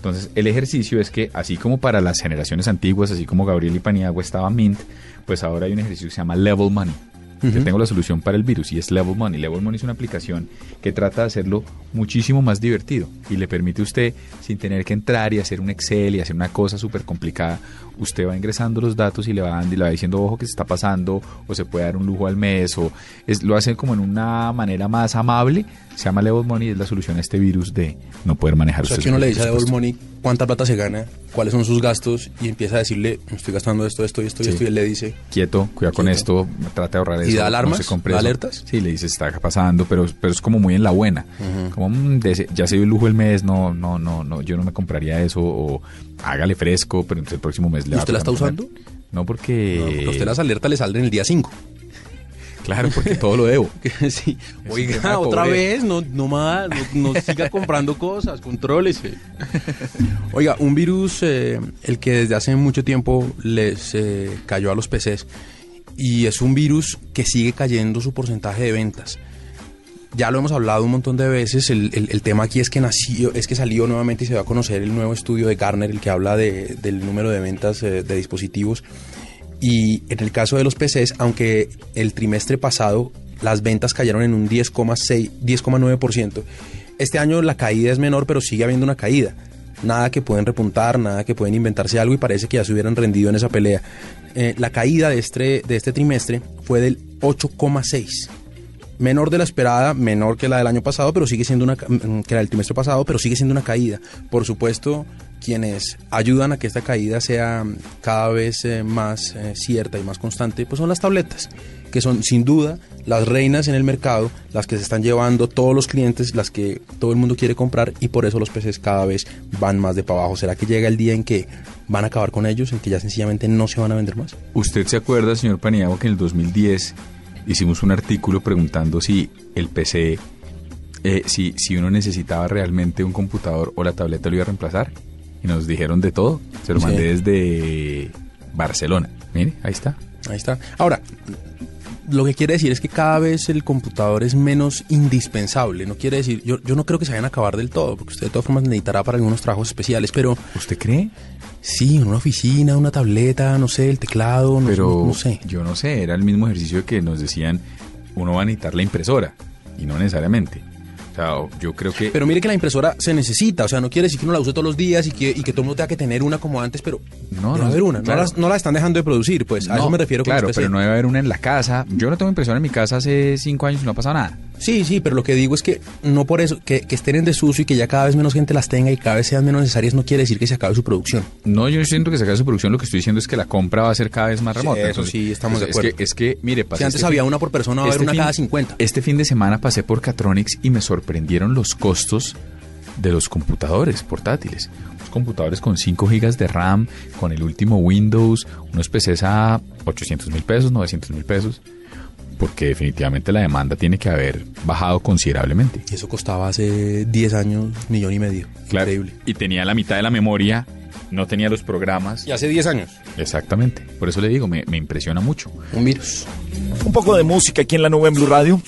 Entonces, el ejercicio es que, así como para las generaciones antiguas, así como Gabriel y Paniagua estaba Mint, pues ahora hay un ejercicio que se llama Level Money. Yo tengo la solución para el virus y es Level Money. Level Money es una aplicación que trata de hacerlo muchísimo más divertido y le permite a usted, sin tener que entrar y hacer un Excel y hacer una cosa súper complicada, usted va ingresando los datos y le va dando y le va diciendo, ojo, que se está pasando, o se puede dar un lujo al mes, o es, lo hace como en una manera más amable. Se llama Level Money y es la solución a este virus de no poder manejar O sea, que uno su le dice a Money cuánta plata se gana, cuáles son sus gastos y empieza a decirle, "Me estoy gastando esto, esto y esto y esto y él le dice, quieto, cuida con esto, trata de ahorrar ¿Y eso. da no alarmas? se ¿Da alertas? Sí, le dice, está pasando, pero, pero es como muy en la buena. Como, mm, ese- ya se dio el lujo el mes, no, no, no, no, yo no me compraría eso, o hágale fresco, pero el próximo mes le ¿Y va a usted la está usando? No, porque... No, porque a usted las alertas le salen el día 5. Claro, porque todo lo debo. sí. Oiga, otra vez, no, no más, no, no siga comprando cosas, contrólese. Oiga, un virus, eh, el que desde hace mucho tiempo les eh, cayó a los PCs, y es un virus que sigue cayendo su porcentaje de ventas. Ya lo hemos hablado un montón de veces, el, tema aquí es que nació, es que salió nuevamente y se va a conocer el nuevo estudio de Gartner, el que habla de- del número de ventas eh, de dispositivos. Y en el caso de los PCs, aunque el trimestre pasado las ventas cayeron en un 10,6, 10,9%, este año la caída es menor, pero sigue habiendo una caída. Nada que pueden repuntar, nada que pueden inventarse algo y parece que ya se hubieran rendido en esa pelea. Eh, la caída de este, de este trimestre fue del 8,6 menor de la esperada, menor que la del año pasado, pero sigue siendo una mm, que trimestre pasado, pero sigue siendo una caída. Por supuesto, quienes ayudan a que esta caída sea mm, cada vez eh, más eh, cierta y más constante, pues son las tabletas, que son sin duda las reinas en el mercado, las que se están llevando todos los clientes, las que todo el mundo quiere comprar y por eso los PCs cada vez van más de para abajo. ¿Será que llega el día en que van a acabar con ellos, en que ya sencillamente no se van a vender más? ¿Usted se acuerda, señor Paniagua, que en el 2010 hicimos un artículo preguntando si el PC, eh, si, si uno necesitaba realmente un computador o la tableta lo iba a reemplazar? Y nos dijeron de todo. Se lo Sí. mandé desde Barcelona. Mire, ahí está. Ahí está. Ahora, lo que quiere decir es que cada vez el computador es menos indispensable. No quiere decir, yo, yo no creo que se vayan a acabar del todo, porque usted de todas formas necesitará para algunos trabajos especiales, pero... ¿Usted cree? Sí, en una oficina, una tableta, no sé, el teclado, no, Pero no, no sé. yo no sé, era el mismo ejercicio que nos decían, uno va a necesitar la impresora, y no necesariamente. O sea, yo creo que... Pero mire que la impresora se necesita, o sea, no quiere decir que uno la use todos los días y que, y que todo el mundo tenga que tener una como antes, pero No, debe no, haber una. claro. No, la, no la están dejando de producir, pues a No, eso me refiero con Claro, pero no debe haber una en la casa. Yo no tengo impresora en mi casa hace cinco años y no ha pasado nada. Sí, sí, pero lo que digo es que no por eso, que, que estén en desuso y que ya cada vez menos gente las tenga y cada vez sean menos necesarias, no quiere decir que se acabe su producción. No, yo no siento que se acabe su producción, lo que estoy diciendo es que la compra va a ser cada vez más Sí, remota. eso sí, estamos de es acuerdo. que, es que, mire, Si pasé antes este había fin- una por persona, va a haber una fin- cada 50. Este fin de semana pasé por Catronics y me sorprendieron los costos de los computadores portátiles. Unos computadores con 5 gigas de RAM, con el último Windows, unos PCs a 800 mil pesos, 900 mil pesos, porque definitivamente la demanda tiene que haber bajado considerablemente. Eso costaba hace 10 años, millón y medio. Claro, Y tenía la mitad de la memoria, no tenía los programas. Y hace 10 años. Exactamente. Por eso le digo, me, me impresiona mucho. Un virus. Un poco de música aquí en la nube en Blue Radio.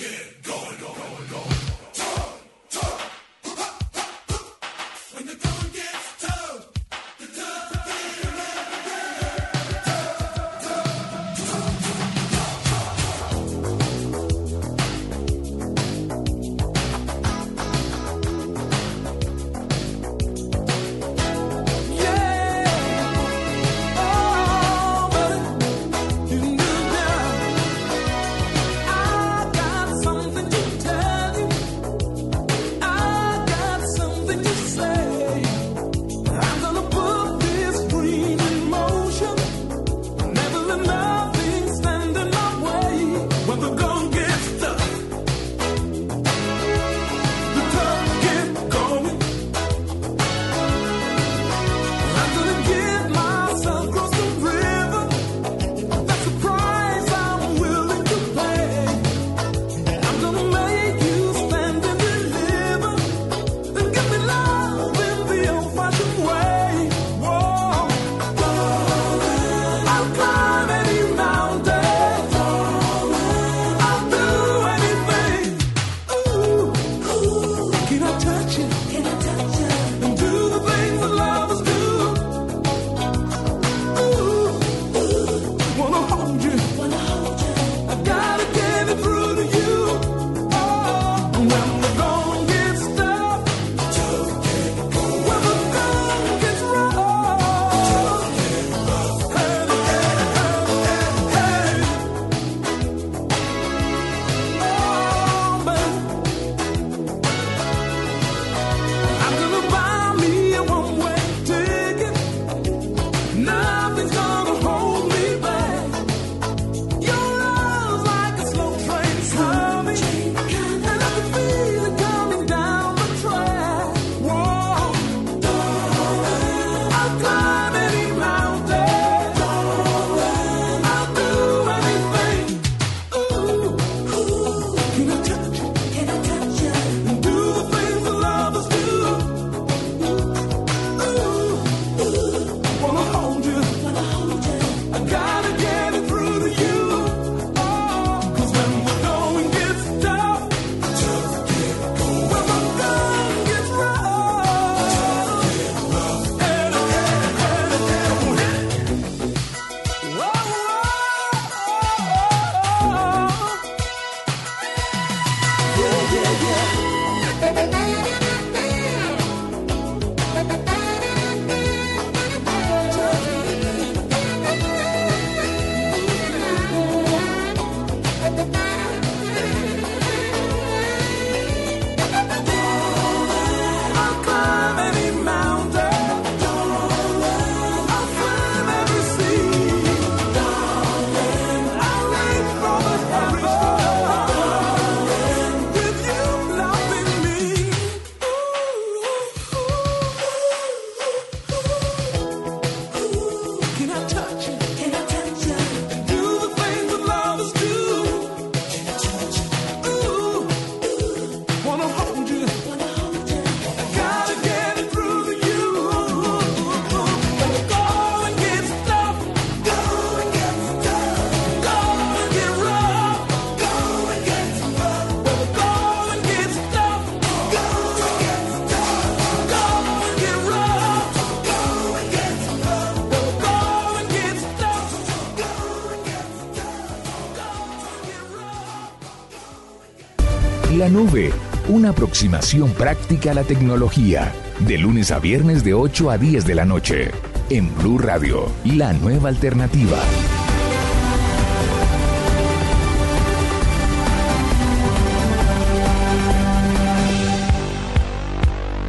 Aproximación práctica a la tecnología. De lunes a viernes de 8 a 10 de la noche. En Blue Radio, la nueva alternativa.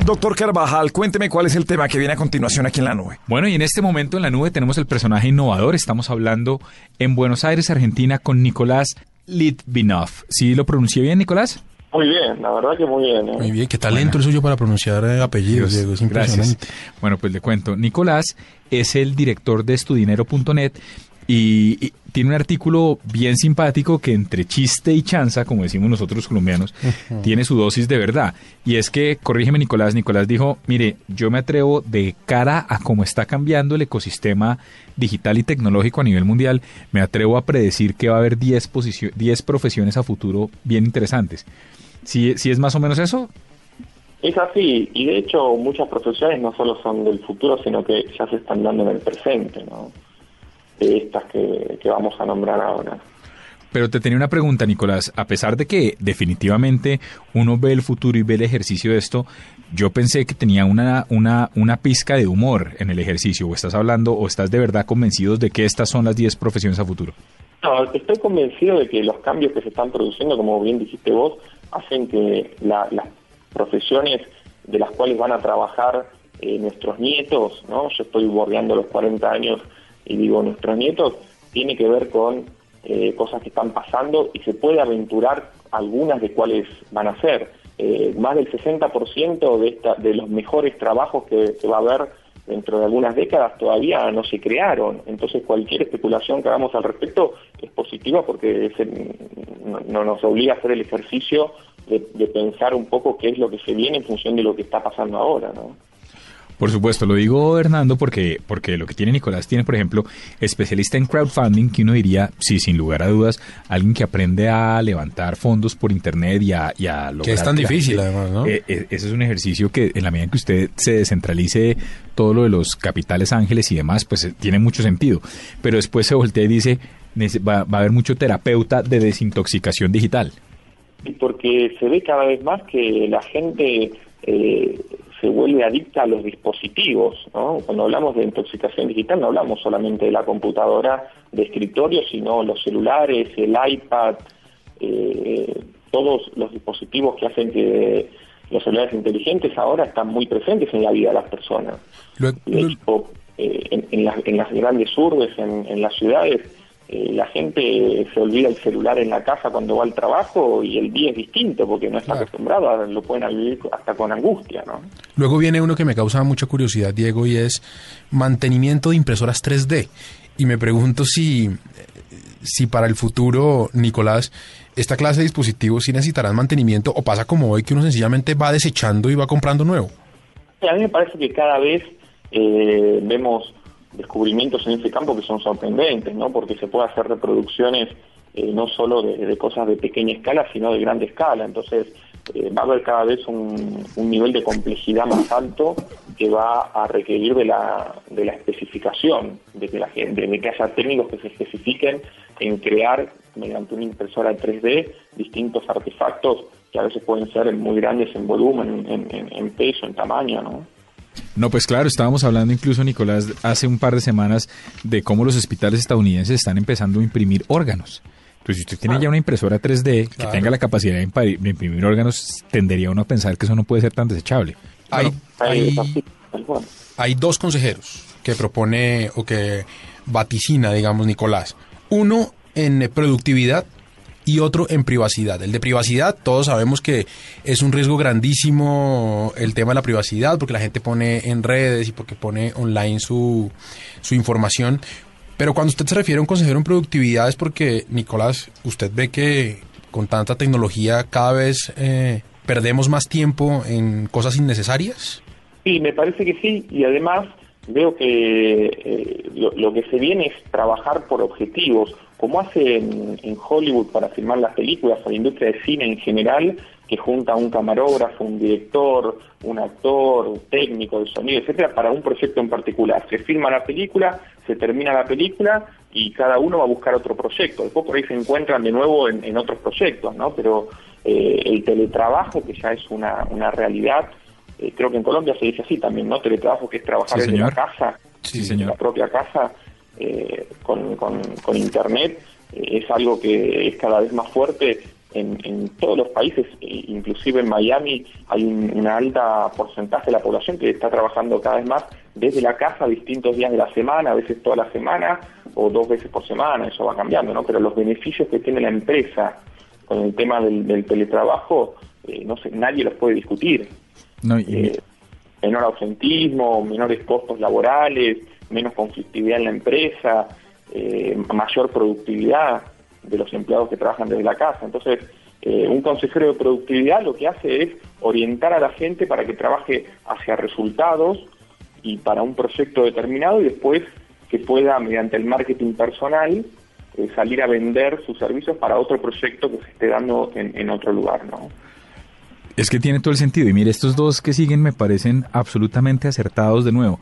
Doctor Carvajal, cuénteme cuál es el tema que viene a continuación aquí en la nube. Bueno, y en este momento en la nube tenemos el personaje innovador. Estamos hablando en Buenos Aires, Argentina, con Nicolás Litvinov. ¿Sí lo pronuncié bien, Nicolás? Muy bien, la verdad que muy bien. ¿eh? Muy bien, qué talento el suyo para pronunciar eh, apellidos, Diego, es impresionante. Gracias. Bueno, pues le cuento. Nicolás es el director de estudinero.net y, y tiene un artículo bien simpático que entre chiste y chanza, como decimos nosotros colombianos, tiene su dosis de verdad. Y es que, corrígeme Nicolás, Nicolás dijo, mire, yo me atrevo de cara a cómo está cambiando el ecosistema digital y tecnológico a nivel mundial, me atrevo a predecir que va a haber 10, posicio- 10 profesiones a futuro bien interesantes. ¿Sí, sí es más o menos eso? Es así, y de hecho muchas profesiones no solo son del futuro, sino que ya se están dando en el presente, ¿no? De estas que, que vamos a nombrar ahora. Pero te tenía una pregunta, Nicolás. A pesar de que definitivamente uno ve el futuro y ve el ejercicio de esto, yo pensé que tenía una, una, una pizca de humor en el ejercicio. ¿O estás hablando o estás de verdad convencidos de que estas son las 10 profesiones a futuro? No, estoy convencido de que los cambios que se están produciendo, como bien dijiste vos, hacen que la- las profesiones de las cuales van a trabajar eh, nuestros nietos, ¿no? Yo estoy bordeando los 40 años y digo nuestros nietos, tiene que ver con eh, cosas que están pasando y se puede aventurar algunas de cuáles van a ser. Eh, más del 60% de, esta, de los mejores trabajos que, que va a haber dentro de algunas décadas todavía no se crearon. Entonces cualquier especulación que hagamos al respecto es positiva porque no nos obliga a hacer el ejercicio de, de pensar un poco qué es lo que se viene en función de lo que está pasando ahora. ¿no? Por supuesto, lo digo Hernando porque, porque lo que tiene Nicolás tiene, por ejemplo, especialista en crowdfunding, que uno diría, sí, sin lugar a dudas, alguien que aprende a levantar fondos por internet y a, y a lograr... Que es tan difícil, además, ¿no? Eh, eh, ese es un ejercicio que en la medida en que usted se descentralice todo lo de los capitales ángeles y demás, pues eh, tiene mucho sentido. Pero después se voltea y dice, va, va a haber mucho terapeuta de desintoxicación digital. Y porque se ve cada vez más que la gente eh, se vuelve adicta a los dispositivos. ¿no? Cuando hablamos de intoxicación digital no hablamos solamente de la computadora de escritorio, sino los celulares, el iPad, eh, todos los dispositivos que hacen que los celulares inteligentes ahora están muy presentes en la vida de las personas. Eh, en, en las, en las grandes urbes, en, en las ciudades, eh, la gente se olvida el celular en la casa cuando va al trabajo y el día es distinto porque no está acostumbrado, lo pueden vivir hasta con angustia, ¿no? Luego viene uno que me causa mucha curiosidad, Diego, y es mantenimiento de impresoras 3D. Y me pregunto si, si para el futuro, Nicolás, esta clase de dispositivos sí necesitarán mantenimiento o pasa como hoy que uno sencillamente va desechando y va comprando nuevo. A mí me parece que cada vez eh, vemos descubrimientos en ese campo que son sorprendentes, ¿no? Porque se puede hacer reproducciones eh, no solo de, cosas de pequeña escala, sino de grande escala. Entonces eh, va a haber cada vez un, nivel de complejidad más alto que va a requerir de la, de la especificación, de que la gente, de que haya técnicos que se especifiquen en crear mediante una impresora 3D distintos artefactos que a veces pueden ser muy grandes en volumen, en, en- en peso, en tamaño, ¿no? No, pues claro, estábamos hablando incluso, Nicolás, hace un par de semanas de cómo los hospitales estadounidenses están empezando a imprimir órganos. Entonces, si usted tiene ya una impresora 3D que Claro. tenga la capacidad de imprimir órganos, tendería uno a pensar que eso no puede ser tan desechable. Hay, hay, dos consejeros que propone o que vaticina, digamos, Nicolás. Uno en productividad y otro en privacidad. El de privacidad, todos sabemos que es un riesgo grandísimo el tema de la privacidad, porque la gente pone en redes y porque pone online su, su información. Pero cuando usted se refiere a un consejero en productividad es porque, Nicolás, usted ve que con tanta tecnología cada vez eh, perdemos más tiempo en cosas innecesarias. Sí, me parece que sí, y además veo que eh, lo, lo que se viene es trabajar por objetivos, como hace en, en Hollywood para filmar las películas, o la industria de cine en general, que junta un camarógrafo, un director, un actor, un técnico de sonido, etcétera, para un proyecto en particular. Se filma la película, se termina la película y cada uno va a buscar otro proyecto. Después por ahí se encuentran de nuevo en, en otros proyectos, ¿no? Pero eh, el teletrabajo, que ya es una, una realidad. Eh, creo que en Colombia se dice así también, ¿no? Teletrabajo que es trabajar Sí, desde la casa, Sí, señor. la propia casa, eh, con, con- con Internet, eh, es algo que es cada vez más fuerte en, en todos los países, e inclusive en Miami hay un, una alta porcentaje de la población que está trabajando cada vez más desde la casa distintos días de la semana, a veces toda la semana o dos veces por semana, eso va cambiando, ¿no? Pero los beneficios que tiene la empresa con el tema del, del teletrabajo, eh, no sé, nadie los puede discutir. No, y- Eh, menor ausentismo, menores costos laborales, menos conflictividad en la empresa, eh, mayor productividad de los empleados que trabajan desde la casa. Entonces, eh, un consejero de productividad lo que hace es orientar a la gente para que trabaje hacia resultados y para un proyecto determinado y después que pueda, mediante el marketing personal, eh, salir a vender sus servicios para otro proyecto que se esté dando en, en otro lugar, ¿no? Es que tiene todo el sentido. Y mire, estos dos que siguen me parecen absolutamente acertados de nuevo.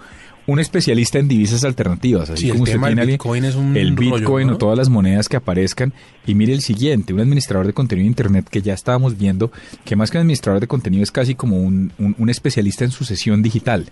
Un especialista en divisas alternativas, así Sí, el como usted tema del tiene alguien- Bitcoin es un el rollo, Bitcoin ¿no? o todas las monedas que aparezcan. Y mire el siguiente, un administrador de contenido de Internet que ya estábamos viendo, que más que un administrador de contenido es casi como un, un- un especialista en sucesión digital.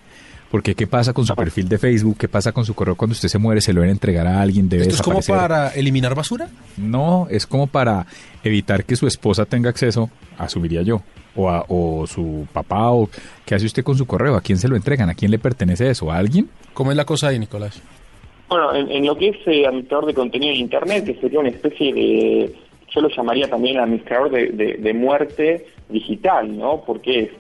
Porque qué pasa con su perfil de Facebook, qué pasa con su correo cuando usted se muere, se lo deben entregar a alguien, debe ¿Esto es como para eliminar basura? No, es como para evitar que su esposa tenga acceso, asumiría yo, o, a- o su papá, o qué hace usted con su correo, a quién se lo entregan, a quién le pertenece eso, a alguien. ¿Cómo es la cosa ahí, Nicolás? Bueno, en, en lo que es eh, administrador de contenido en Internet, que sería una especie de, yo lo llamaría también administrador de, de- de muerte digital, ¿no? Porque eh,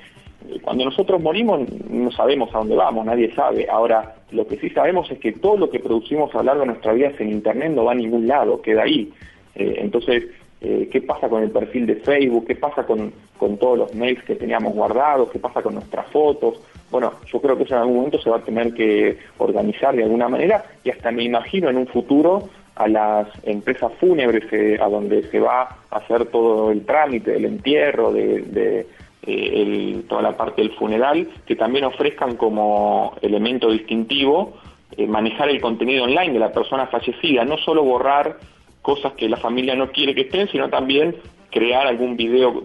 cuando nosotros morimos no sabemos a dónde vamos, nadie sabe. Ahora, lo que sí sabemos es que todo lo que producimos a lo largo de nuestra vida en Internet no va a ningún lado, queda ahí. Eh, entonces, eh, ¿qué pasa con el perfil de Facebook? ¿Qué pasa con, con todos los mails que teníamos guardados? ¿Qué pasa con nuestras fotos? Bueno, yo creo que eso en algún momento se va a tener que organizar de alguna manera y hasta me imagino en un futuro a las empresas fúnebres eh, a donde se va a hacer todo el trámite del entierro, de, de, eh, toda la parte del funeral, que también ofrezcan como elemento distintivo eh, manejar el contenido online de la persona fallecida, no solo borrar cosas que la familia no quiere que estén, sino también crear algún video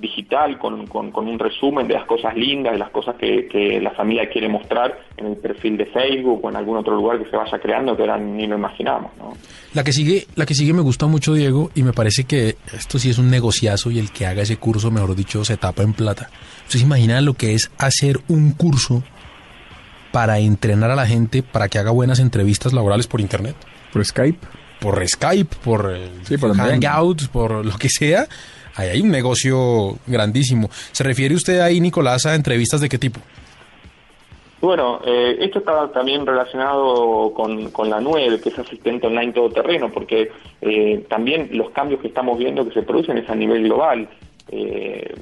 digital con, con- con un resumen de las cosas lindas, de las cosas que, que la familia quiere mostrar en el perfil de Facebook o en algún otro lugar que se vaya creando que ahora ni lo imaginamos. ¿no? La que sigue, la que sigue me gusta mucho, Diego, y me parece que esto sí es un negociazo y el que haga ese curso, mejor dicho, se tapa en plata. ¿Usted se imagina lo que es hacer un curso para entrenar a la gente para que haga buenas entrevistas laborales por internet? Por Skype. Por Skype, por, eh, Sí, por. Hangouts, por lo que sea. Ahí hay un negocio grandísimo. ¿Se refiere usted ahí, Nicolás, a entrevistas de qué tipo? Bueno, eh, esto está también relacionado con, con la 9, que es asistente online todoterreno, porque eh, también los cambios que estamos viendo que se producen es a nivel global. Eh,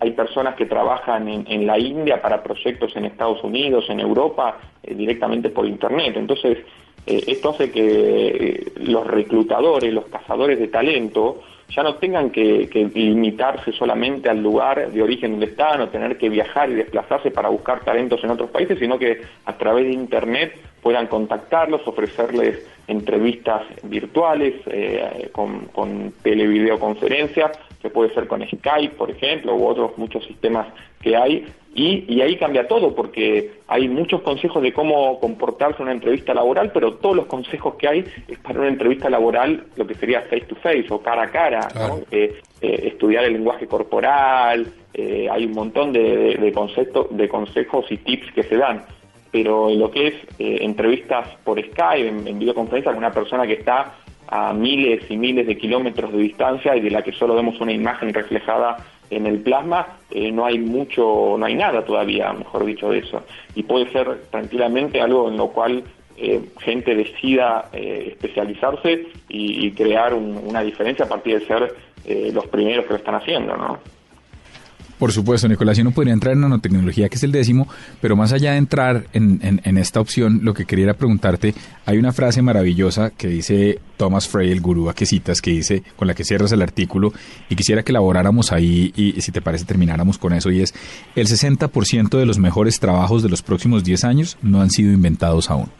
hay personas que trabajan en, en la India para proyectos en Estados Unidos, en Europa, eh, directamente por Internet. Entonces, eh, esto hace que eh, los reclutadores, los cazadores de talento, ya no tengan que, limitarse solamente al lugar de origen donde están o tener que viajar y desplazarse para buscar talentos en otros países, sino que a través de Internet puedan contactarlos, ofrecerles entrevistas virtuales eh, con, con televideoconferencias, que puede ser con Skype, por ejemplo, u otros muchos sistemas que hay, y, y ahí cambia todo, porque hay muchos consejos de cómo comportarse en una entrevista laboral, pero todos los consejos que hay es para una entrevista laboral, lo que sería face to face o cara a cara, ¿no? Eh, eh, estudiar el lenguaje corporal, eh, hay un montón de, de, de conceptos, de consejos y tips que se dan. Pero en lo que es entrevistas por Skype, en, en videoconferencia con una persona que está a miles y miles de kilómetros de distancia y de la que solo vemos una imagen reflejada en el plasma, eh, no hay mucho, no hay nada todavía, mejor dicho, de eso. Y puede ser tranquilamente algo en lo cual eh, gente decida eh, especializarse y, crear un- una diferencia a partir de ser los primeros que lo están haciendo, ¿no? Por supuesto, Nicolás, y uno podría entrar en nanotecnología, que es el décimo, pero más allá de entrar en, esta opción, lo que quería preguntarte, hay una frase maravillosa que dice Thomas Frey, el gurú a que citas, que dice, con la que cierras el artículo, y quisiera que elaboráramos ahí, y, si te parece termináramos con eso, y es, el 60% de los mejores trabajos de los próximos 10 años no han sido inventados aún.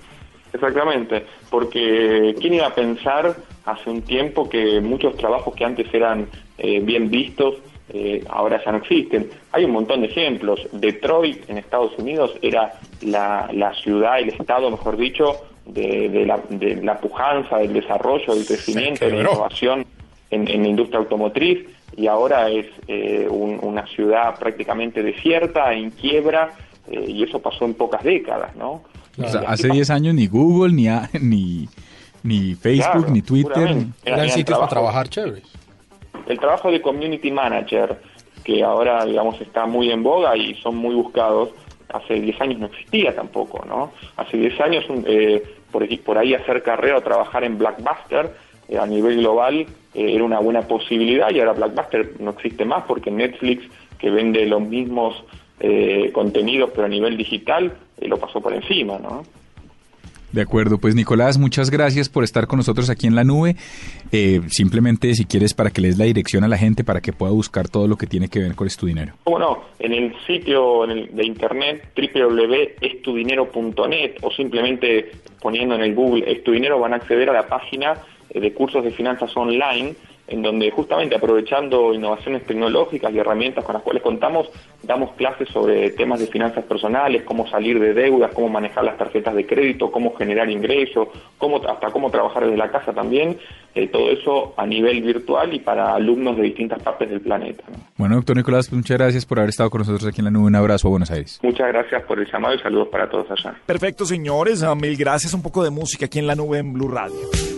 Exactamente, porque ¿quién iba a pensar hace un tiempo que muchos trabajos que antes eran eh, bien vistos eh, ahora ya no existen. Hay un montón de ejemplos. Detroit en Estados Unidos era la, la ciudad, el estado, mejor dicho, de, de la, de la pujanza, del desarrollo, del crecimiento, de la innovación en, en la industria automotriz y ahora es eh, un- una ciudad prácticamente desierta, en quiebra, eh, y eso pasó en pocas décadas, ¿no? O sea, hace así 10 años ni Google, ni, a- ni, ni Facebook, Claro, ni Twitter. Eran era el sitios para trabajar chéveres. El trabajo de community manager, que ahora, digamos, está muy en boga y son muy buscados, hace 10 años no existía tampoco, ¿no? Hace 10 años, eh, por, ahí hacer carrera o trabajar en Blackbuster eh, a nivel global eh, era una buena posibilidad y ahora Blackbuster no existe más porque Netflix, que vende los mismos contenidos pero a nivel digital, lo pasó por encima, ¿no? De acuerdo, pues Nicolás, muchas gracias por estar con nosotros aquí en la nube. Eh, simplemente, si quieres, para que les la dirección a la gente para que pueda buscar todo lo que tiene que ver con Es tu dinero. Bueno, en el sitio en de internet www.estudinero.net o simplemente poniendo en el Google Es tu dinero van a acceder a la página de cursos de finanzas online en donde justamente aprovechando innovaciones tecnológicas y herramientas con las cuales contamos, damos clases sobre temas de finanzas personales, cómo salir de deudas, cómo manejar las tarjetas de crédito, cómo generar ingresos, cómo, hasta cómo trabajar desde la casa también, eh, todo eso a nivel virtual y para alumnos de distintas partes del planeta. ¿no? Bueno, doctor Nicolás, muchas gracias por haber estado con nosotros aquí en la nube. Un abrazo a Buenos Aires. Muchas gracias por el llamado y saludos para todos allá. Perfecto, señores. Ah, Mil gracias. Un poco de música aquí en la nube en Blue Radio.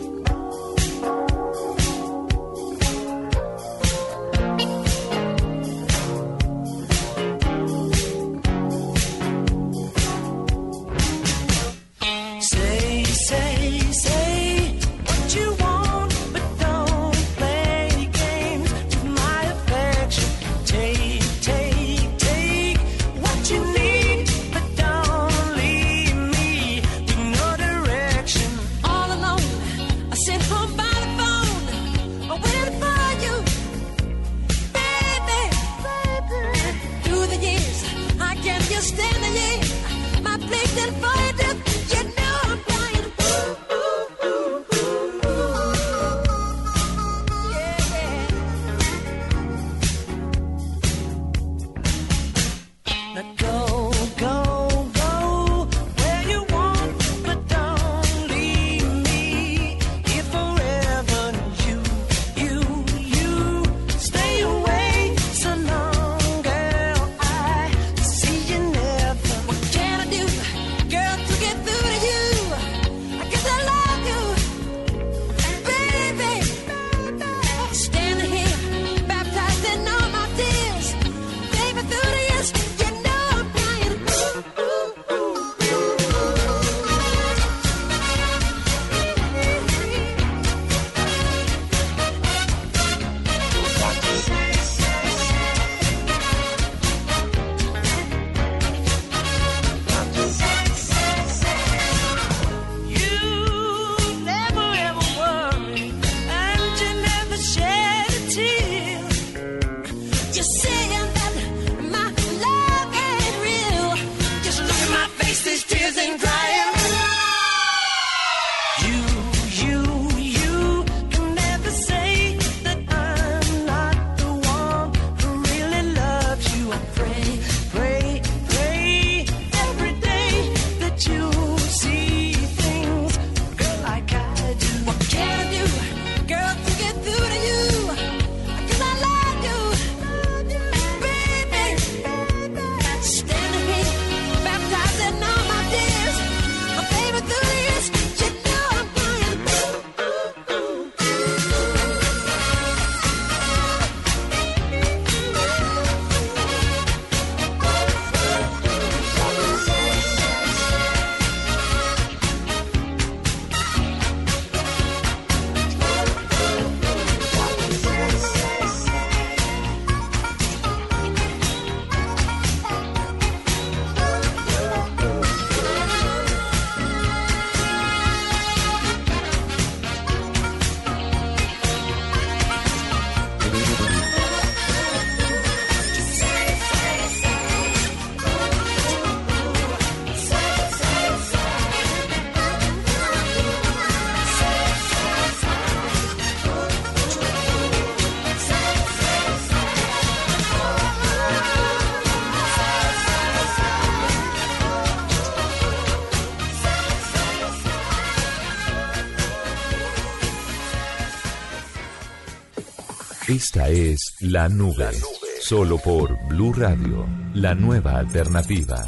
Esta es La Nube. Solo por Blue Radio, la nueva alternativa.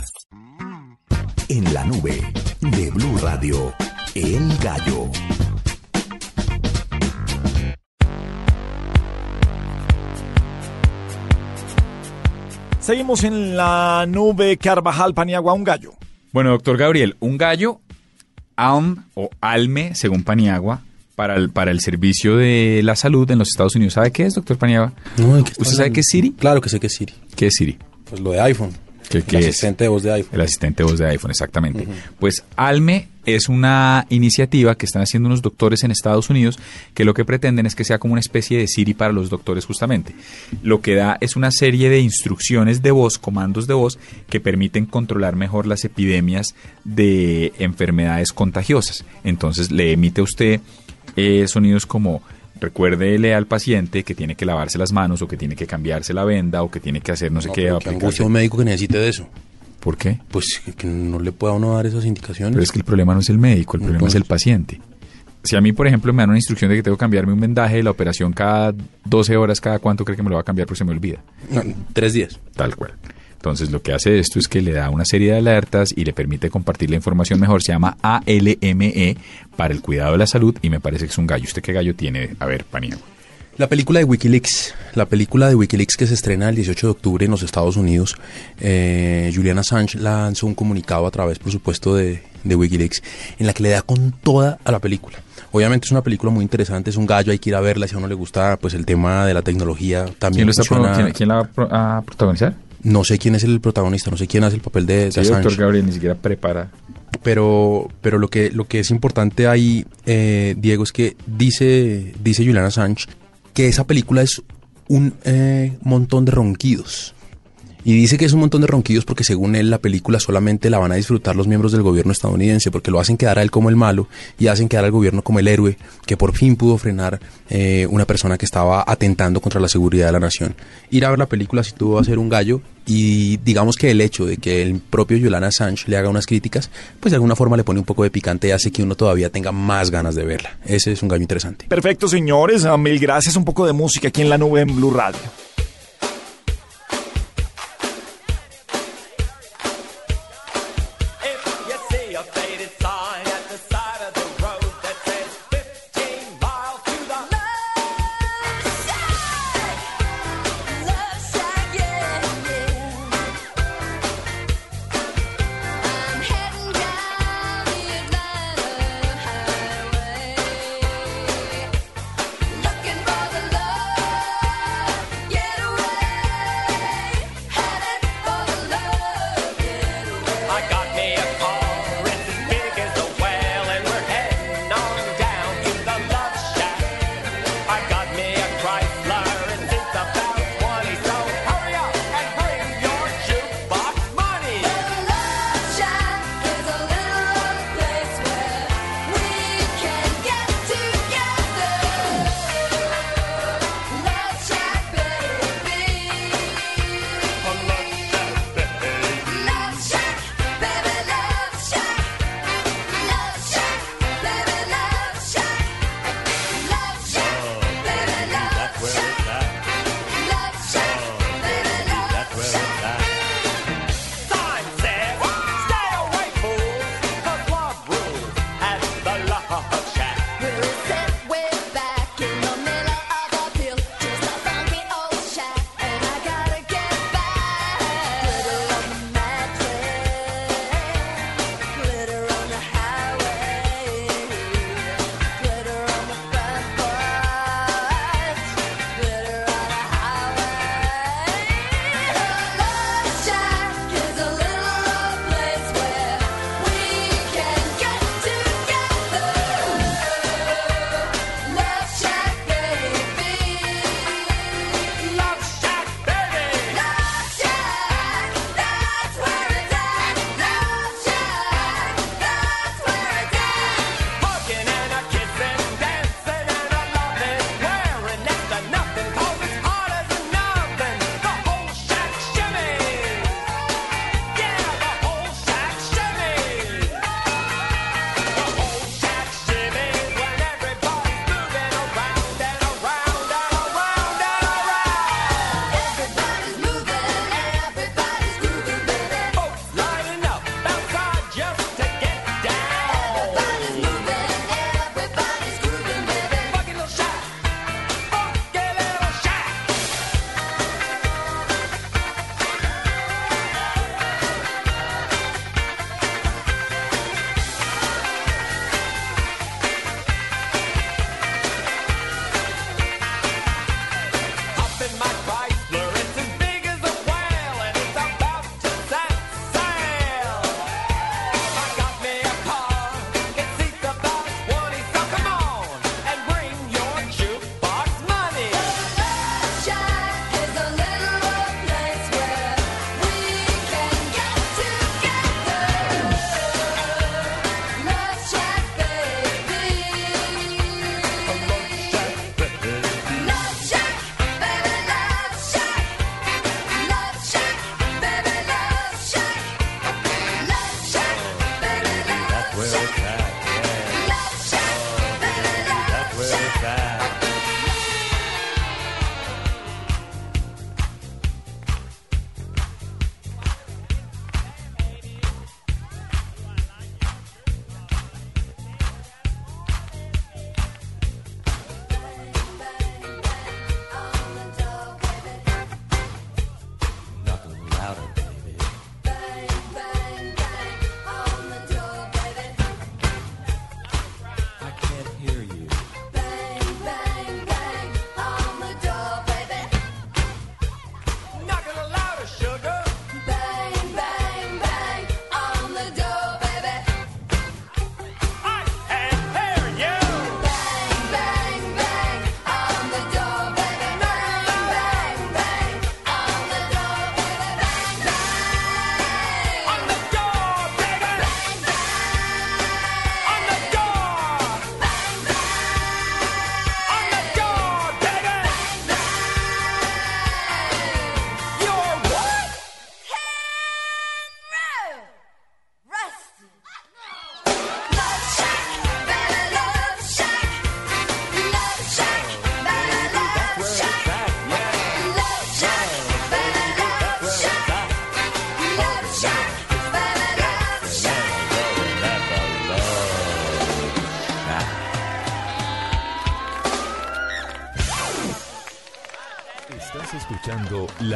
En la nube de Blue Radio, El Gallo. Seguimos en la nube Carvajal Paniagua, un gallo. Bueno, doctor Gabriel, un gallo, AUM o ALME, según Paniagua, para el, para el servicio de la salud en los Estados Unidos. ¿Sabe qué es, doctor Paniagua? No, ¿de qué ¿Usted sabe hablando? qué es Siri? Claro que sé que es Siri. ¿Qué es Siri? Pues lo de iPhone. ¿Qué, El qué es? asistente de voz de iPhone. El asistente de voz de iPhone, exactamente. Pues ALME es una iniciativa que están haciendo unos doctores en Estados Unidos que lo que pretenden es que sea como una especie de Siri para los doctores justamente. Lo que da es una serie de instrucciones de voz, comandos de voz, que permiten controlar mejor las epidemias de enfermedades contagiosas. Entonces le emite a usted eh, sonidos como recuérdele al paciente que tiene que lavarse las manos o que tiene que cambiarse la venda o que tiene que hacer no sé No, qué. angustia un médico que necesite de eso. ¿Por qué? Pues que- que no le pueda uno dar esas indicaciones. Pero es que el problema no es el médico, el problema es el paciente. Si a mí, por ejemplo, me dan una instrucción de que tengo que cambiarme un vendaje de la operación cada 12 horas, ¿cada cuánto cree que me lo va a cambiar? Porque se me olvida. No, tres días. Tal cual. Entonces, lo que hace esto es que le da una serie de alertas y le permite compartir la información mejor. Se llama ALME para el cuidado de la salud y me parece que es un gallo. ¿Usted qué gallo tiene? A ver, Paniagua. La película de Wikileaks, la película de Wikileaks que se estrena el 18 de octubre en los Estados Unidos, eh, Julian Assange lanzó un comunicado a través, por supuesto, de, de Wikileaks, en la que le da con toda a la película. Obviamente es una película muy interesante, es un gallo, hay que ir a verla, si a uno le gusta pues el tema de la tecnología también. ¿Quién, lo está funciona- quién- quién la va a protagonizar? No sé quién es el protagonista, no sé quién hace el papel de, de Sí, Assange doctor Gabriel, ni siquiera prepara. pero pero lo que lo que es importante ahí eh, Diego es que dice dice Julian Assange que esa película es un eh, montón de ronquidos y dice que es un montón de ronquidos porque según él la película solamente la van a disfrutar los miembros del gobierno estadounidense porque lo hacen quedar a él como el malo y hacen quedar al gobierno como el héroe que por fin pudo frenar eh, una persona que estaba atentando contra la seguridad de la nación. Ir a ver la película si tuvo a ser un gallo y digamos que el hecho de que el propio Julian Assange le haga unas críticas pues de alguna forma le pone un poco de picante y hace que uno todavía tenga más ganas de verla. Ese es un gallo interesante. Perfecto, señores. Ah, Mil gracias. Un poco de música aquí en la nube en Blue Radio.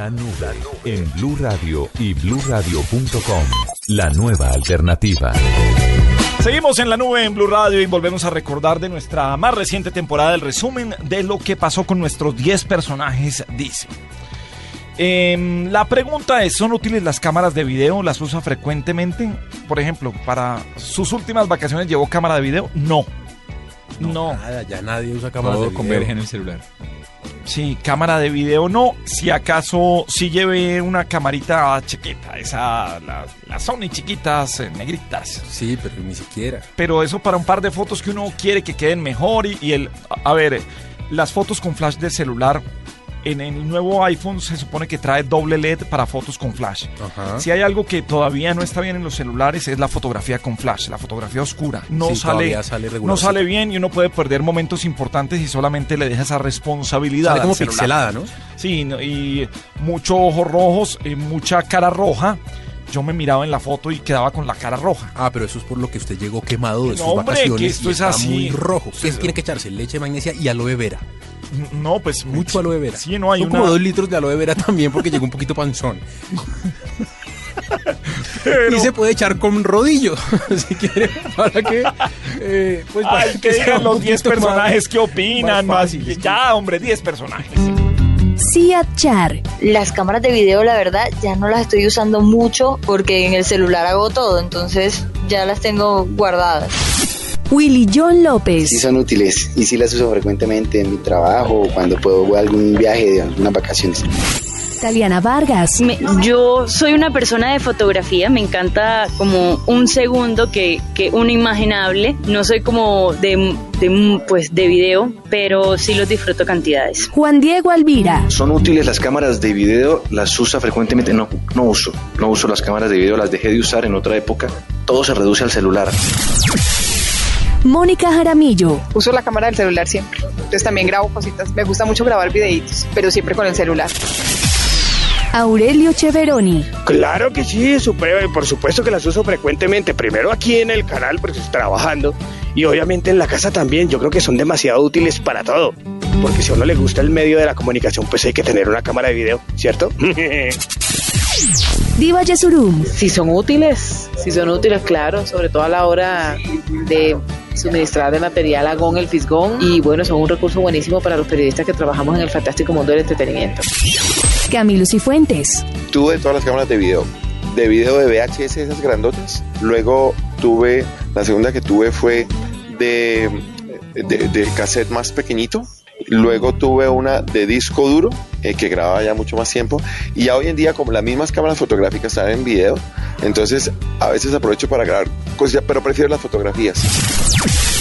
La Nube en Blue Radio y bluradio.com. La nueva alternativa. Seguimos en la nube en Blue Radio y volvemos a recordar de nuestra más reciente temporada el resumen de lo que pasó con nuestros 10 personajes, dice. Em, la pregunta es, ¿son útiles las cámaras de video? ¿Las usa frecuentemente? Por ejemplo, para sus últimas vacaciones llevó cámara de video? No. No. Nada, ya nadie usa cámaras Todo de video. converge en el celular. Sí, cámara de video no. Si acaso sí lleve una camarita chiquita, esa, la- las Sony chiquitas, eh, negritas. Sí, pero ni siquiera. Pero eso para un par de fotos que uno quiere que queden mejor y, y el... A a ver, las fotos con flash del celular, en el nuevo iPhone se supone que trae doble LED para fotos con flash. Ajá. Si hay algo que todavía no está bien en los celulares es la fotografía con flash, la fotografía oscura. No Sí, sale, no sale bien y uno puede perder momentos importantes y solamente le deja esa responsabilidad. Sale al como pixelada, ¿no? Sí, y muchos ojos rojos, y mucha cara roja. Yo me miraba en la foto y quedaba con la cara roja. Ah, pero eso es por lo que usted llegó quemado de No, sus hombre, vacaciones que esto y es está así. muy rojo. ¿Qué Sí. tiene que echarse? Leche de magnesia y aloe vera. No, pues Mucho aloe vera. Sí, no hay Son una- como dos litros de aloe vera también porque llegó un poquito panzón. Y se puede echar con rodillo, si quiere, para que... eh, pues, para Ay, que sea digan los 10 poquito más- personajes que opinan más. Ya, hombre, 10 personajes. Cia Char. Las cámaras de video, la verdad, ya no las estoy usando mucho porque en el celular hago todo, entonces ya las tengo guardadas. Willy John López. Sí son útiles y sí las uso frecuentemente en mi trabajo o cuando puedo a algún viaje de algunas vacaciones. Taliana Vargas. Me- yo soy una persona de fotografía, me encanta como un segundo que, que un imaginable. No soy como de, de, pues, de video, pero sí los disfruto cantidades. Juan Diego Alvira. ¿Son útiles las cámaras de video? ¿Las usa frecuentemente? No, no uso. No uso las cámaras de video, las dejé de usar en otra época. Todo se reduce al celular. Mónica Jaramillo. Uso la cámara del celular siempre. Entonces también grabo cositas. Me gusta mucho grabar videitos, pero siempre con el celular. Aurelio Cheveroni. Claro que sí, super- por supuesto que las uso frecuentemente. Primero aquí en el canal, porque estoy trabajando. Y obviamente en la casa también. Yo creo que son demasiado útiles para todo. Porque si a uno le gusta el medio de la comunicación, pues hay que tener una cámara de video, ¿cierto? Diva Yesurum. Si son útiles, si son útiles, claro, sobre todo a la hora de suministrar de material a Gon el Fisgón. Y bueno, son un recurso buenísimo para los periodistas que trabajamos en el fantástico mundo del entretenimiento. Camilo Cifuentes. Tuve todas las cámaras de video. De video de VHS, esas grandotas. Luego tuve, la segunda que tuve fue de, de, de cassette más pequeñito. Luego tuve una de disco duro, eh, que grababa ya mucho más tiempo. Y ya hoy en día, como las mismas cámaras fotográficas están en video, entonces a veces aprovecho para grabar cosas, pero prefiero las fotografías.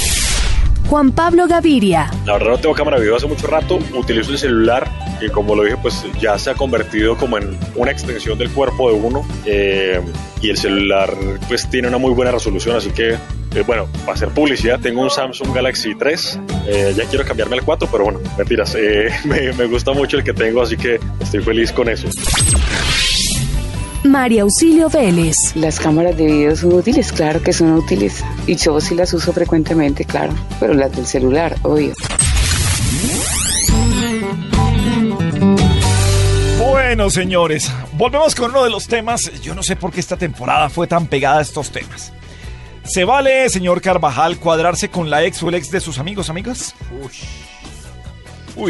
Juan Pablo Gaviria. La verdad no tengo cámara de hace mucho rato, utilizo el celular y como lo dije pues ya se ha convertido como en una extensión del cuerpo de uno eh, y el celular pues tiene una muy buena resolución así que eh, bueno, para hacer publicidad tengo un Samsung Galaxy 3, eh, ya quiero cambiarme al 4 pero bueno, mentiras, eh, me, me gusta mucho el que tengo así que estoy feliz con eso. María Auxilio Vélez. Las cámaras de video son útiles, claro que son útiles. Y yo sí las uso frecuentemente, claro. Pero las del celular, obvio. Bueno, señores, volvemos con uno de los temas. Yo no sé por qué esta temporada fue tan pegada a estos temas. ¿Se vale, señor Carvajal, cuadrarse con la ex o el ex de sus amigos, amigas? Uy,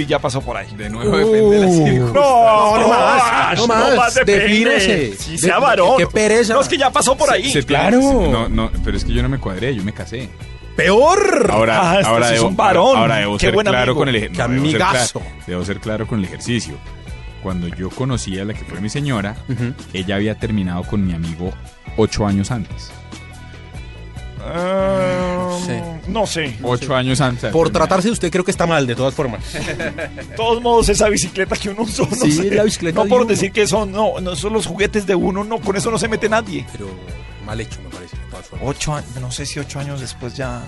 ya pasó por ahí. De nuevo depende de la circunstancia. No, no más, no no más, depende. defínese. Sí, De- sea varón. qué pereza. No, es que ya pasó por ahí. Se- claro. No, no, pero es que yo no me cuadré, yo me casé. ¡Peor! Ahora, Ah, este ahora sí es debo, un varón. ahora debo Qué ser buen claro amigo. con el ej- Qué no, debo ser amigazo. cla- Debo ser claro con el ejercicio. Cuando yo conocí a la que fue mi señora, ella había terminado con mi amigo ocho años antes. Ah, No sé. Ocho años antes. Por tratarse de usted creo que está mal, de todas formas. De todos modos, esa bicicleta que uno usó, no Sí, sé. la bicicleta No de por uno. decir que son, no, no son los juguetes de uno, no, con eso no se mete nadie. Pero mal hecho, me parece. Ocho años, no sé si ocho años después ya.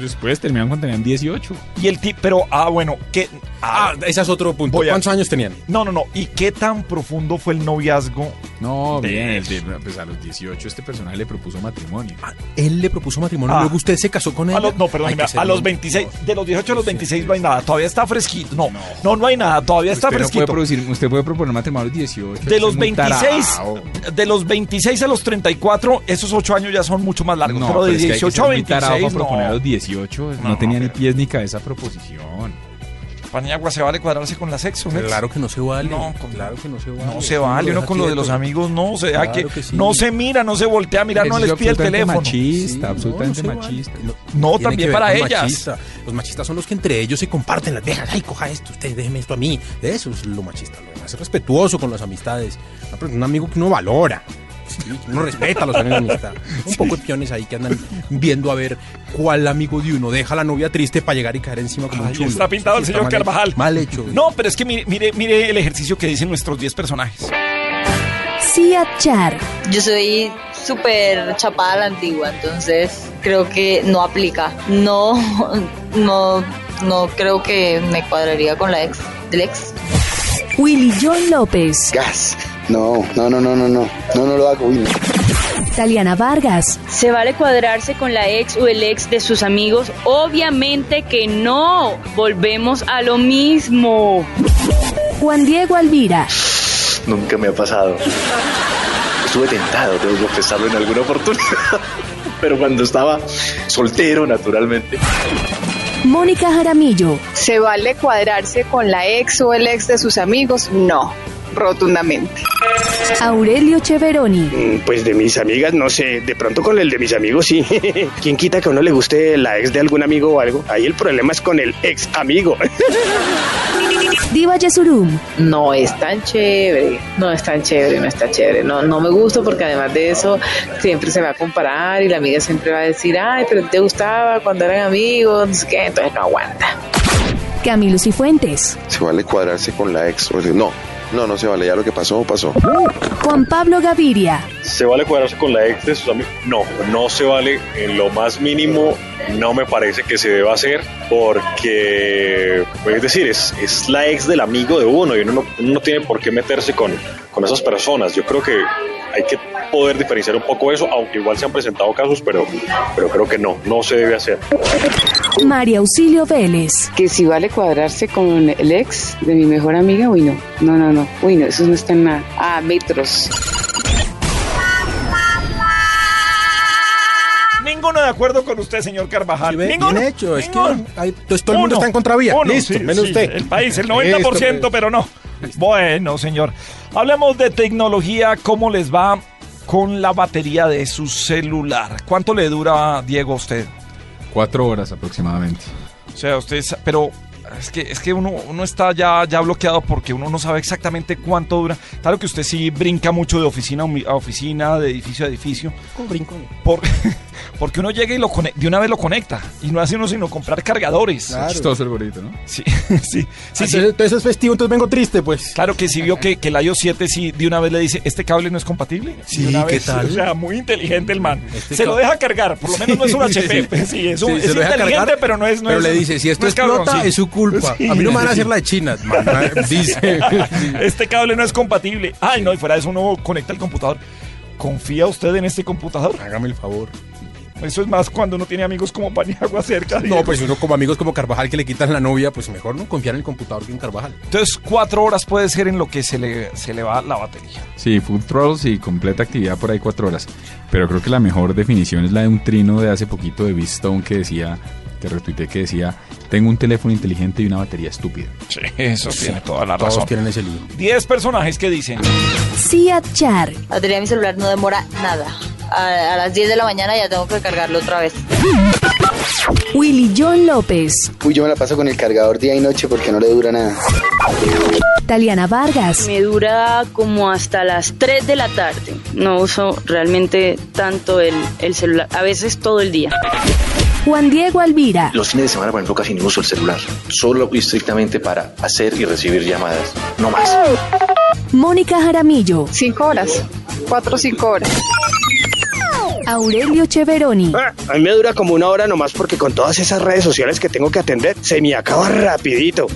Después terminaron cuando tenían 18. Y el tip, pero, ah, bueno, ¿qué? Ah, ese es otro punto. Voy a- ¿Cuántos años tenían? No, no, no. ¿Y qué tan profundo fue el noviazgo? No, De- bien, el de- pues a los 18 este personaje le propuso matrimonio. Él le propuso matrimonio, Ah. luego usted se casó con él. No, perdón, a los 26, de los 18 a los 26 no hay nada, todavía está fresquito. No, no, no hay nada, todavía está usted, no puede fresquito. producir, usted puede proponer matrimonio a los 18. De los es muy 26, tarao. de los 26 a los 34, esos 8 años ya son mucho más largos. No, pero de es que hay que 18 a ser muy tarao 26, para proponer a no. los 18. No, No, tenía ni pero- pies ni cabeza proposición. Paniagua, ¿se vale cuadrarse con la sexo? ex? Claro que no se vale. No, con- claro que no se vale. No se vale, uno con lo de los amigos no, o sea, Claro que, que sí. no se mira, no se voltea a mirar, no les pide el teléfono. Machista, Sí, absolutamente no, no se vale. machista. No, también para ellas. machista. Los machistas son los que entre ellos se comparten las viejas. Ay, coja esto, usted déjeme esto a mí. Eso es lo machista. Lo demás es respetuoso con las amistades. Un amigo que uno valora. Sí, uno respeta a los años de amistad. Un poco de piones ahí que andan viendo a ver cuál amigo de uno deja a la novia triste para llegar y caer encima como un chulo. está pintado el Sí, señor mal hecho. Carvajal. Mal hecho. No, pero es que mire, mire, mire el ejercicio que dicen nuestros 10 personajes. Cia Char. Yo soy súper chapada a la antigua, entonces creo que no aplica. No, no, no creo que me cuadraría con la ex del ex. Willy John López. Gas. No, no, no, no, no, no. No, no lo hago. Uy, no. Taliana Vargas. ¿Se vale cuadrarse con la ex o el ex de sus amigos? Obviamente que no. Volvemos a lo mismo. Juan Diego Alvira. Nunca me ha pasado. Estuve tentado, tengo que confesarlo en alguna oportunidad. Pero cuando estaba soltero, naturalmente. Mónica Jaramillo. ¿Se vale cuadrarse con la ex o el ex de sus amigos? No, rotundamente. Aurelio Cheveroni. Mm, Pues de mis amigas, no sé, de pronto con el de mis amigos sí. ¿Quién quita que a uno le guste la ex de algún amigo o algo? Ahí el problema es con el ex amigo. Diva Yesurum. No es tan chévere, no es tan chévere, no está chévere. No, no me gusta porque además de eso siempre se va a comparar y la amiga siempre va a decir, ay, pero te gustaba cuando eran amigos, qué, entonces no aguanta. Camilo Cifuentes. Se vale cuadrarse con la ex. o sea, No, no, no se vale. Ya lo que pasó, pasó. Juan Pablo Gaviria. ¿Se vale cuadrarse con la ex de sus amigos? No, no se vale en lo más mínimo. No me parece que se deba hacer porque, pues, es decir, es, es la ex del amigo de uno y uno no, uno no tiene por qué meterse con, con esas personas. Yo creo que hay que poder diferenciar un poco eso, aunque igual se han presentado casos, pero, pero creo que no, no se debe hacer. María Auxilio Vélez. Que si vale cuadrarse con el ex de mi mejor amiga, uy no, no, no, no, uy no, eso no está en nada. Ah, metros. Ninguno de acuerdo con usted, señor Carvajal. Sí, ve, Ninguno. bien hecho, es que Ninguno. hay- entonces todo el mundo Uno. está en contravía. Uno, Listo, sí, menos sí, usted. El país, el 90%, Listo, pues. pero no. Bueno, señor. Hablemos de tecnología. ¿Cómo les va con la batería de su celular? ¿Cuánto le dura, Diego, a usted? Cuatro horas aproximadamente. O sea, usted, pero es que, es que uno, uno está ya, ya bloqueado porque uno no sabe exactamente cuánto dura. Claro que usted sí brinca mucho de oficina a oficina, de edificio a edificio. ¿Cómo brinco? Por, Porque uno llega y lo de una vez lo conecta. Y no hace uno sino comprar cargadores. Claro. Chistoso el gorrito, ¿no? Sí, sí, sí, sí. entonces, es festivo, entonces vengo triste, pues. Claro que sí vio que, que el iOS 7 sí de una vez le dice, ¿este cable no es compatible? Sí, De una ¿qué vez, tal? O sea, muy inteligente el man. Este se lo deja cargar, por lo menos no es un HP. pues, Sí, es, un, es inteligente, cargar, pero no es... No pero es- le dice, si esto no es explota, cabroncito. es su culpa. Sí, a mí no me van a hacer la de China. man, dice. Este cable no es compatible. Ay, no, y fuera de eso uno conecta el computador. ¿Confía usted en este computador? Hágame el favor. Eso es más cuando uno tiene amigos como Paniagua cerca. No, pues uno como amigos como Carvajal que le quitan la novia, pues mejor no confiar en el computador que en Carvajal. Entonces, cuatro horas puede ser en lo que se le, se le va la batería. Sí, Food Trolls y completa actividad por ahí cuatro horas. Pero creo que la mejor definición es la de un trino de hace poquito de Stone que decía, que retuiteé que decía, tengo un teléfono inteligente y una batería estúpida. Sí, eso tiene toda la Todos razón. tienen ese lío. Diez personajes que dicen. Cia Char. La batería de mi celular no demora nada. A, a las 10 de la mañana ya tengo que cargarlo otra vez. Willy John López. Uy, yo me la paso con el cargador día y noche porque no le dura nada. Taliana Vargas. Me dura como hasta las 3 de la tarde. No uso realmente tanto el, el celular, a veces todo el día. Juan Diego Alvira. Los fines de semana, por ejemplo, casi no uso el celular. Solo y estrictamente para hacer y recibir llamadas. No más. Mónica Jaramillo. Cinco horas. Cuatro o cinco horas. Aurelio Cheveroni. Ah, a mí me dura como una hora nomás porque con todas esas redes sociales que tengo que atender, se me acaba rapidito.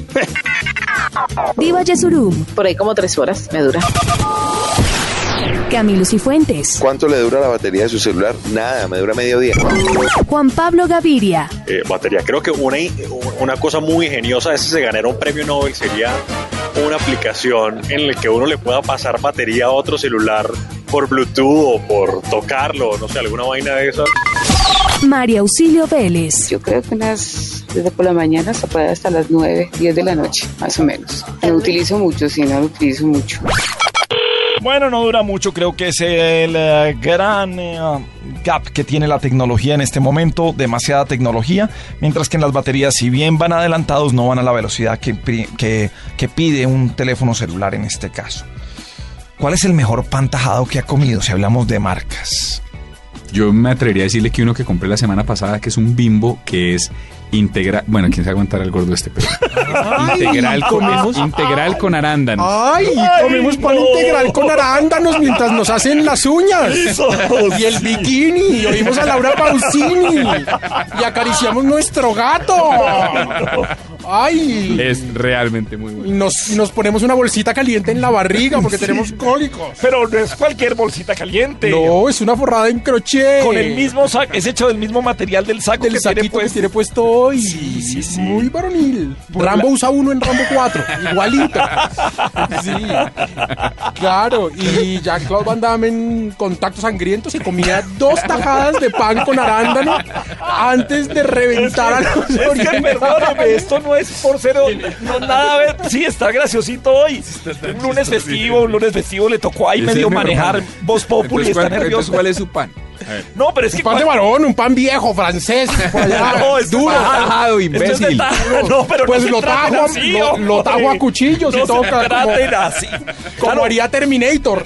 Diva Yesurum. Por ahí como tres horas me dura. Camilo Cifuentes. ¿Cuánto le dura la batería de su celular? Nada, me dura medio día. Juan Pablo Gaviria. Eh, batería. Creo que una, una cosa muy ingeniosa es si se ganara un premio Nobel sería una aplicación en la que uno le pueda pasar batería a otro celular por Bluetooth o por tocarlo, no sé, alguna vaina de esas. María Auxilio Vélez. Yo creo que unas desde por la mañana hasta, ahí hasta las 9, 10 de la noche, más o menos. No utilizo mucho, sí, no lo utilizo mucho. Bueno, no dura mucho, creo que es el eh, gran eh, gap que tiene la tecnología en este momento, demasiada tecnología, mientras que en las baterías, si bien van adelantados, no van a la velocidad que, que pide un teléfono celular en este caso. ¿Cuál es el mejor pan tajado que ha comido si hablamos de marcas? Yo me atrevería a decirle que uno que compré la semana pasada, que es un bimbo, que es integral. Bueno, quién se aguantar el gordo este, pero. integral, con, comemos- integral con arándanos. ¡Ay! comemos pan integral con arándanos mientras nos hacen las uñas. Y el bikini. Y oímos a Laura Pausini. Y acariciamos nuestro gato. ¡Ay! Es realmente muy Y bueno. nos, y nos ponemos una bolsita caliente en la barriga porque tenemos cólicos. Pero no es cualquier bolsita caliente. No, es una forrada en crochet. Con el mismo saco, es hecho del mismo material del saco del que tiene saquito que puesto. tiene puesto hoy. Sí, sí, sí. Muy varonil. Por Rambo la- usa uno en Rambo 4. Igualito. Sí. Claro. Y Jean-Claude Van Damme en Contacto Sangriento se comía dos tajadas de pan con arándano antes de reventar a los Es que perdóname, esto no es por ser no, nada a ver, sí está graciosito hoy. Un lunes festivo, un lunes festivo le tocó ahí medio es manejar voz populi, está ¿cuál, entonces, nervioso. ¿cuál es su pan? No, pero es que Un pan de varón, un pan viejo, francés. No, duro. es tajado, es imbécil. tajo, No, pero Pues no lo tajo así, lo- tajo a cuchillos y toca como- traten así. Como Claro, haría Terminator.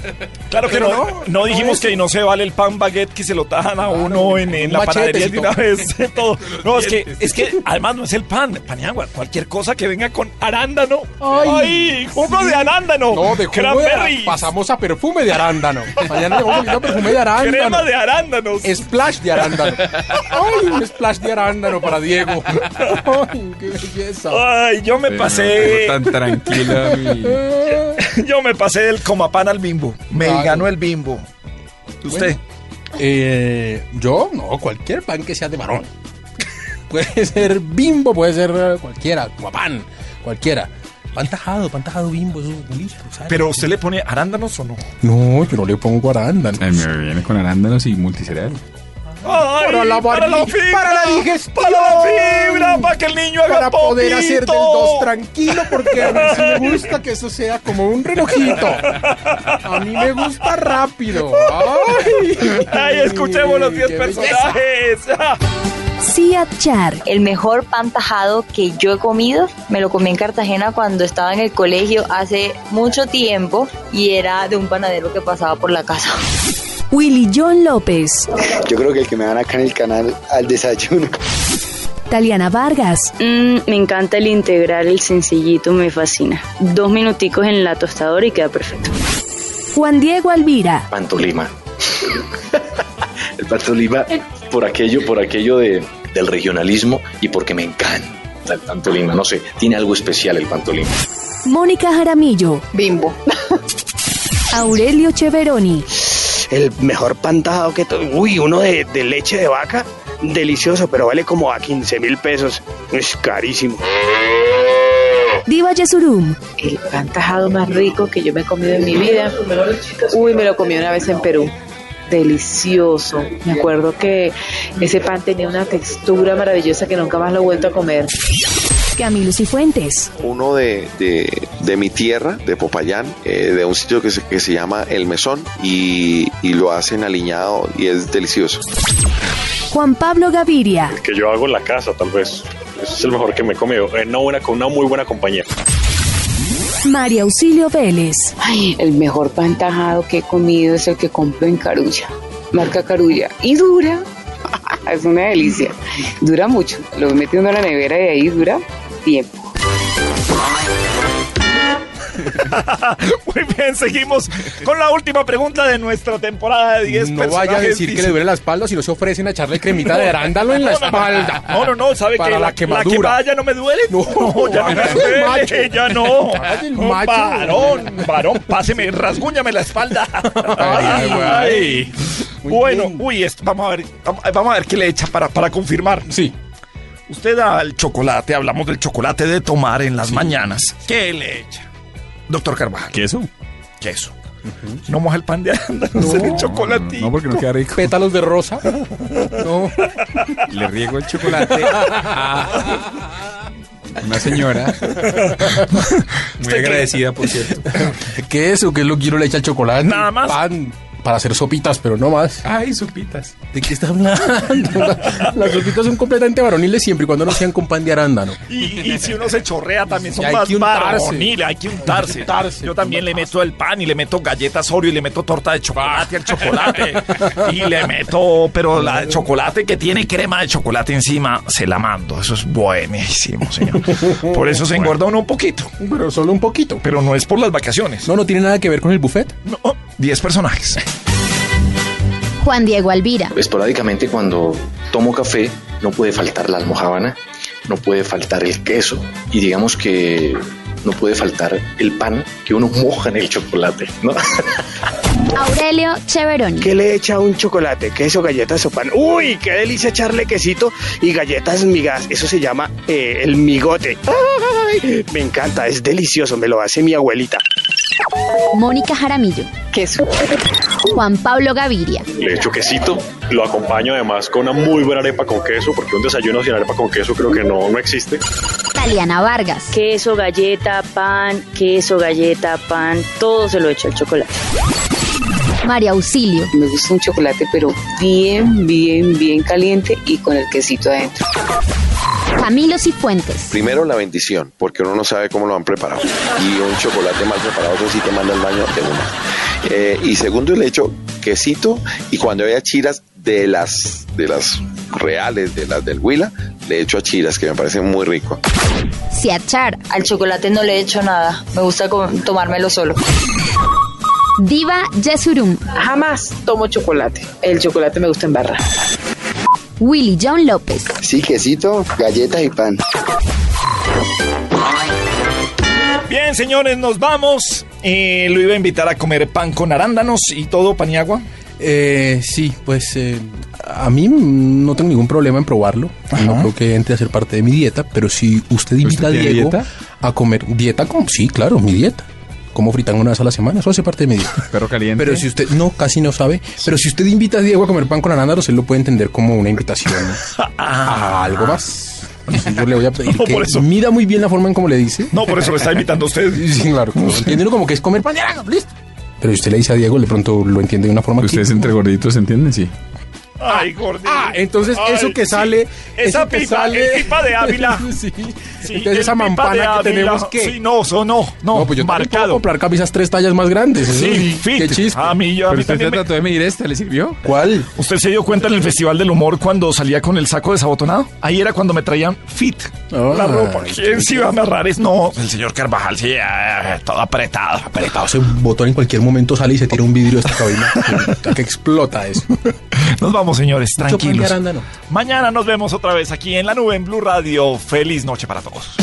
Claro que no, no, no dijimos no que no se vale el pan baguette que se lo tajan a uno en, en un la panadería de una vez. todo. No, es que, es que además no es el pan, paniagua, cualquier cosa que venga con arándano. Ay, ¡Ay! ¡Jugo de arándano! No, de jugo de Cranberry. Pasamos a perfume de arándano. Mañana le vamos a perfume de arándano. Crema de arándanos. Splash de arándano. Ay, un splash de arándano para Diego. Ay, qué belleza. Ay, yo me Pero pasé. no, tan tranquila, mi- Yo me pasé del comapán al bimbo. Me Claro. ganó el bimbo. ¿Usted? Eh, yo, no, cualquier pan que sea de varón. Puede ser bimbo, puede ser cualquiera, pan, cualquiera. Pan tajado, pan tajado bimbo, eso es listo. ¿sabes? ¿Pero usted le pone arándanos o no? No, yo no le pongo arándano. Ay, me viene con arándanos y multicereal. Para la barriga, fibra, para la digestión. Para la fibra, para que el niño haga Para poder hacer del 2 tranquilo, porque a mí sí me gusta que eso sea como un relojito. A mí me gusta rápido. Ay, Ay, escuchemos los 10 qué belleza. personajes. Cia Char. El mejor pan tajado que yo he comido me lo comí en Cartagena cuando estaba en el colegio hace mucho tiempo y era de un panadero que pasaba por la casa. Willy John López. Yo creo que el que me dan acá en el canal al desayuno. Taliana Vargas. Mm, me encanta el integral, el sencillito, me fascina. Dos minuticos en la tostadora y queda perfecto. Juan Diego Alvira. Pantolima. el pantolima por aquello, por aquello de, del regionalismo y porque me encanta el pantolima. No sé, tiene algo especial el pantolima. Mónica Jaramillo. Bimbo. Aurelio Cheveroni. El mejor pan tajado que... Uy, uno de, de leche de vaca. Delicioso, pero vale como a 15 mil pesos. Es carísimo. Diva Yesurum. El pan tajado más rico que yo me he comido en mi vida. Uy, me lo comí una vez en Perú. Delicioso. Me acuerdo que ese pan tenía una textura maravillosa que nunca más lo he vuelto a comer. Camilo Cifuentes. Uno de, de, de mi tierra, de Popayán, eh, de un sitio que se, que se llama El Mesón y, y lo hacen aliñado y es delicioso. Juan Pablo Gaviria. Que yo hago en la casa, tal vez. Ese es el mejor que me he comido. En una, buena, con una muy buena compañía. María Auxilio Vélez. Ay, el mejor pan tajado que he comido es el que compro en Carulla, marca Carulla. Y dura, es una delicia. Dura mucho. Lo mete uno a la nevera y ahí dura tiempo. Muy bien, seguimos con la última pregunta de nuestra temporada de 10 No vaya a decir que le duele la espalda si no se ofrecen a echarle cremita de arándano en la No, no, no, espalda. No, no, no, ¿sabe Para que la la, la quemadura. quemada ya no me duele? No, ya no me duele, macho. ya no. Ay, el No, macho. Varón, varón, páseme, rasguñame la espalda. Ay, ay. Bueno, uy, esto, vamos a ver, vamos, vamos a ver qué le echa para, para confirmar. Sí. Usted al chocolate, hablamos del chocolate de tomar en las mañanas. ¿Qué le echa? Doctor Carvajal. ¿Queso? Queso. No moja el pan de arándanos en el chocolate. No, porque no queda rico. Pétalos de rosa. No. Le riego el chocolate una señora muy agradecida, por cierto. ¿Qué es eso? ¿Qué es lo que quiero le echa el chocolate? Nada más. Pan para hacer sopitas, pero no más. Ay, sopitas. ¿De qué está hablando? Las sopitas son completamente varoniles siempre y cuando no sean con pan de arándano. Y, y si uno se chorrea también son hay más que untarse. varoniles, hay que untarse. Yo también le meto el pan y le meto galletas Oreo y le meto torta de chocolate al chocolate. y le meto, pero la de chocolate que tiene crema de chocolate encima, se la mando. Eso es buenísimo, señor. Por eso se engorda uno un poquito. Pero solo un poquito. Pero no es por las vacaciones. No, no tiene nada que ver con el buffet. No, 10 personajes. Juan Diego Alvira. Esporádicamente cuando tomo café no puede faltar la almojábana, no puede faltar el queso y digamos que no puede faltar el pan que uno moja en el chocolate, ¿no? Aurelio Cheveroni. ¿Qué le echa un chocolate? ¿Queso, galletas o pan? ¡Uy! ¡Qué delicia echarle quesito y galletas migas! Eso se llama eh, el migote. ¡Ay! Me encanta, es delicioso, me lo hace mi abuelita. Mónica Jaramillo. Queso. Juan Pablo Gaviria. Le echo quesito, lo acompaño además con una muy buena arepa con queso, porque un desayuno sin arepa con queso creo que no, no existe. Taliana Vargas. Queso, galleta, pan, queso, galleta, pan, todo se lo echo al chocolate. María Auxilio. Me gusta un chocolate, pero bien, bien, bien caliente y con el quesito adentro. Camilo Cifuentes. Primero la bendición, porque uno no sabe cómo lo han preparado. Y un chocolate mal preparado, eso sí te manda al baño de una. Eh, y segundo le echo quesito y cuando haya chiras de las de las reales, de las del Huila, le echo a chiras, que me parece muy rico. Siachar. Al chocolate no le echo nada. Me gusta tomármelo solo. Diva Yesurum. Jamás tomo chocolate. El chocolate me gusta en barra. Willy John López. Sí, quesito, galletas y pan. Bien, señores, nos vamos. Eh, lo iba a invitar a comer pan con arándanos y todo, pan y agua. Eh, sí, pues eh, a mí no tengo ningún problema en probarlo. No creo que entre a ser parte de mi dieta, pero si usted invita a Diego dieta? a comer dieta, como sí, claro, mi dieta. Como fritan una vez a la semana, eso hace parte de mi dieta. Perro caliente. Pero si usted no, casi no sabe. Pero si usted invita a Diego a comer pan con arándanos, él lo puede entender como una invitación a algo más. Entonces yo le voy a pedir No, que por eso. mida muy bien la forma en cómo le dice. No, por eso lo está invitando usted. Sí, claro. como- Entiéndelo como que es comer pan de arándanos, listo. Pero si usted le dice a Diego, de pronto lo entiende de una forma Ustedes que- entre gorditos entienden, sí. Ay, gordito. Ah, entonces Ay, eso que sí. sale. Esa eso que pipa, sale- el pipa de Ávila. sí. Sí, entonces esa mampana que tenemos que. Sí, no, eso no, no, No, pues yo también puedo marcado. comprar camisas tres tallas más grandes. eso Sí, sí. fit. Qué chiste. A mí, yo, a Pero mí usted también trató de medir esta, ¿le sirvió? ¿Cuál? ¿Usted se dio cuenta en el Festival del Humor cuando salía con el saco desabotonado? Ahí era cuando me traían fit. la ropa. ¿Quién se iba a amarrar? Es no. El señor Carvajal, sí, ah, todo apretado, apretado. Ese botón en cualquier momento sale y se tira un vidrio de esta cabina. que explota eso. Nos vamos, señores, tranquilos. Mañana nos vemos otra vez aquí en la nube en Blue Radio. Feliz noche para todos.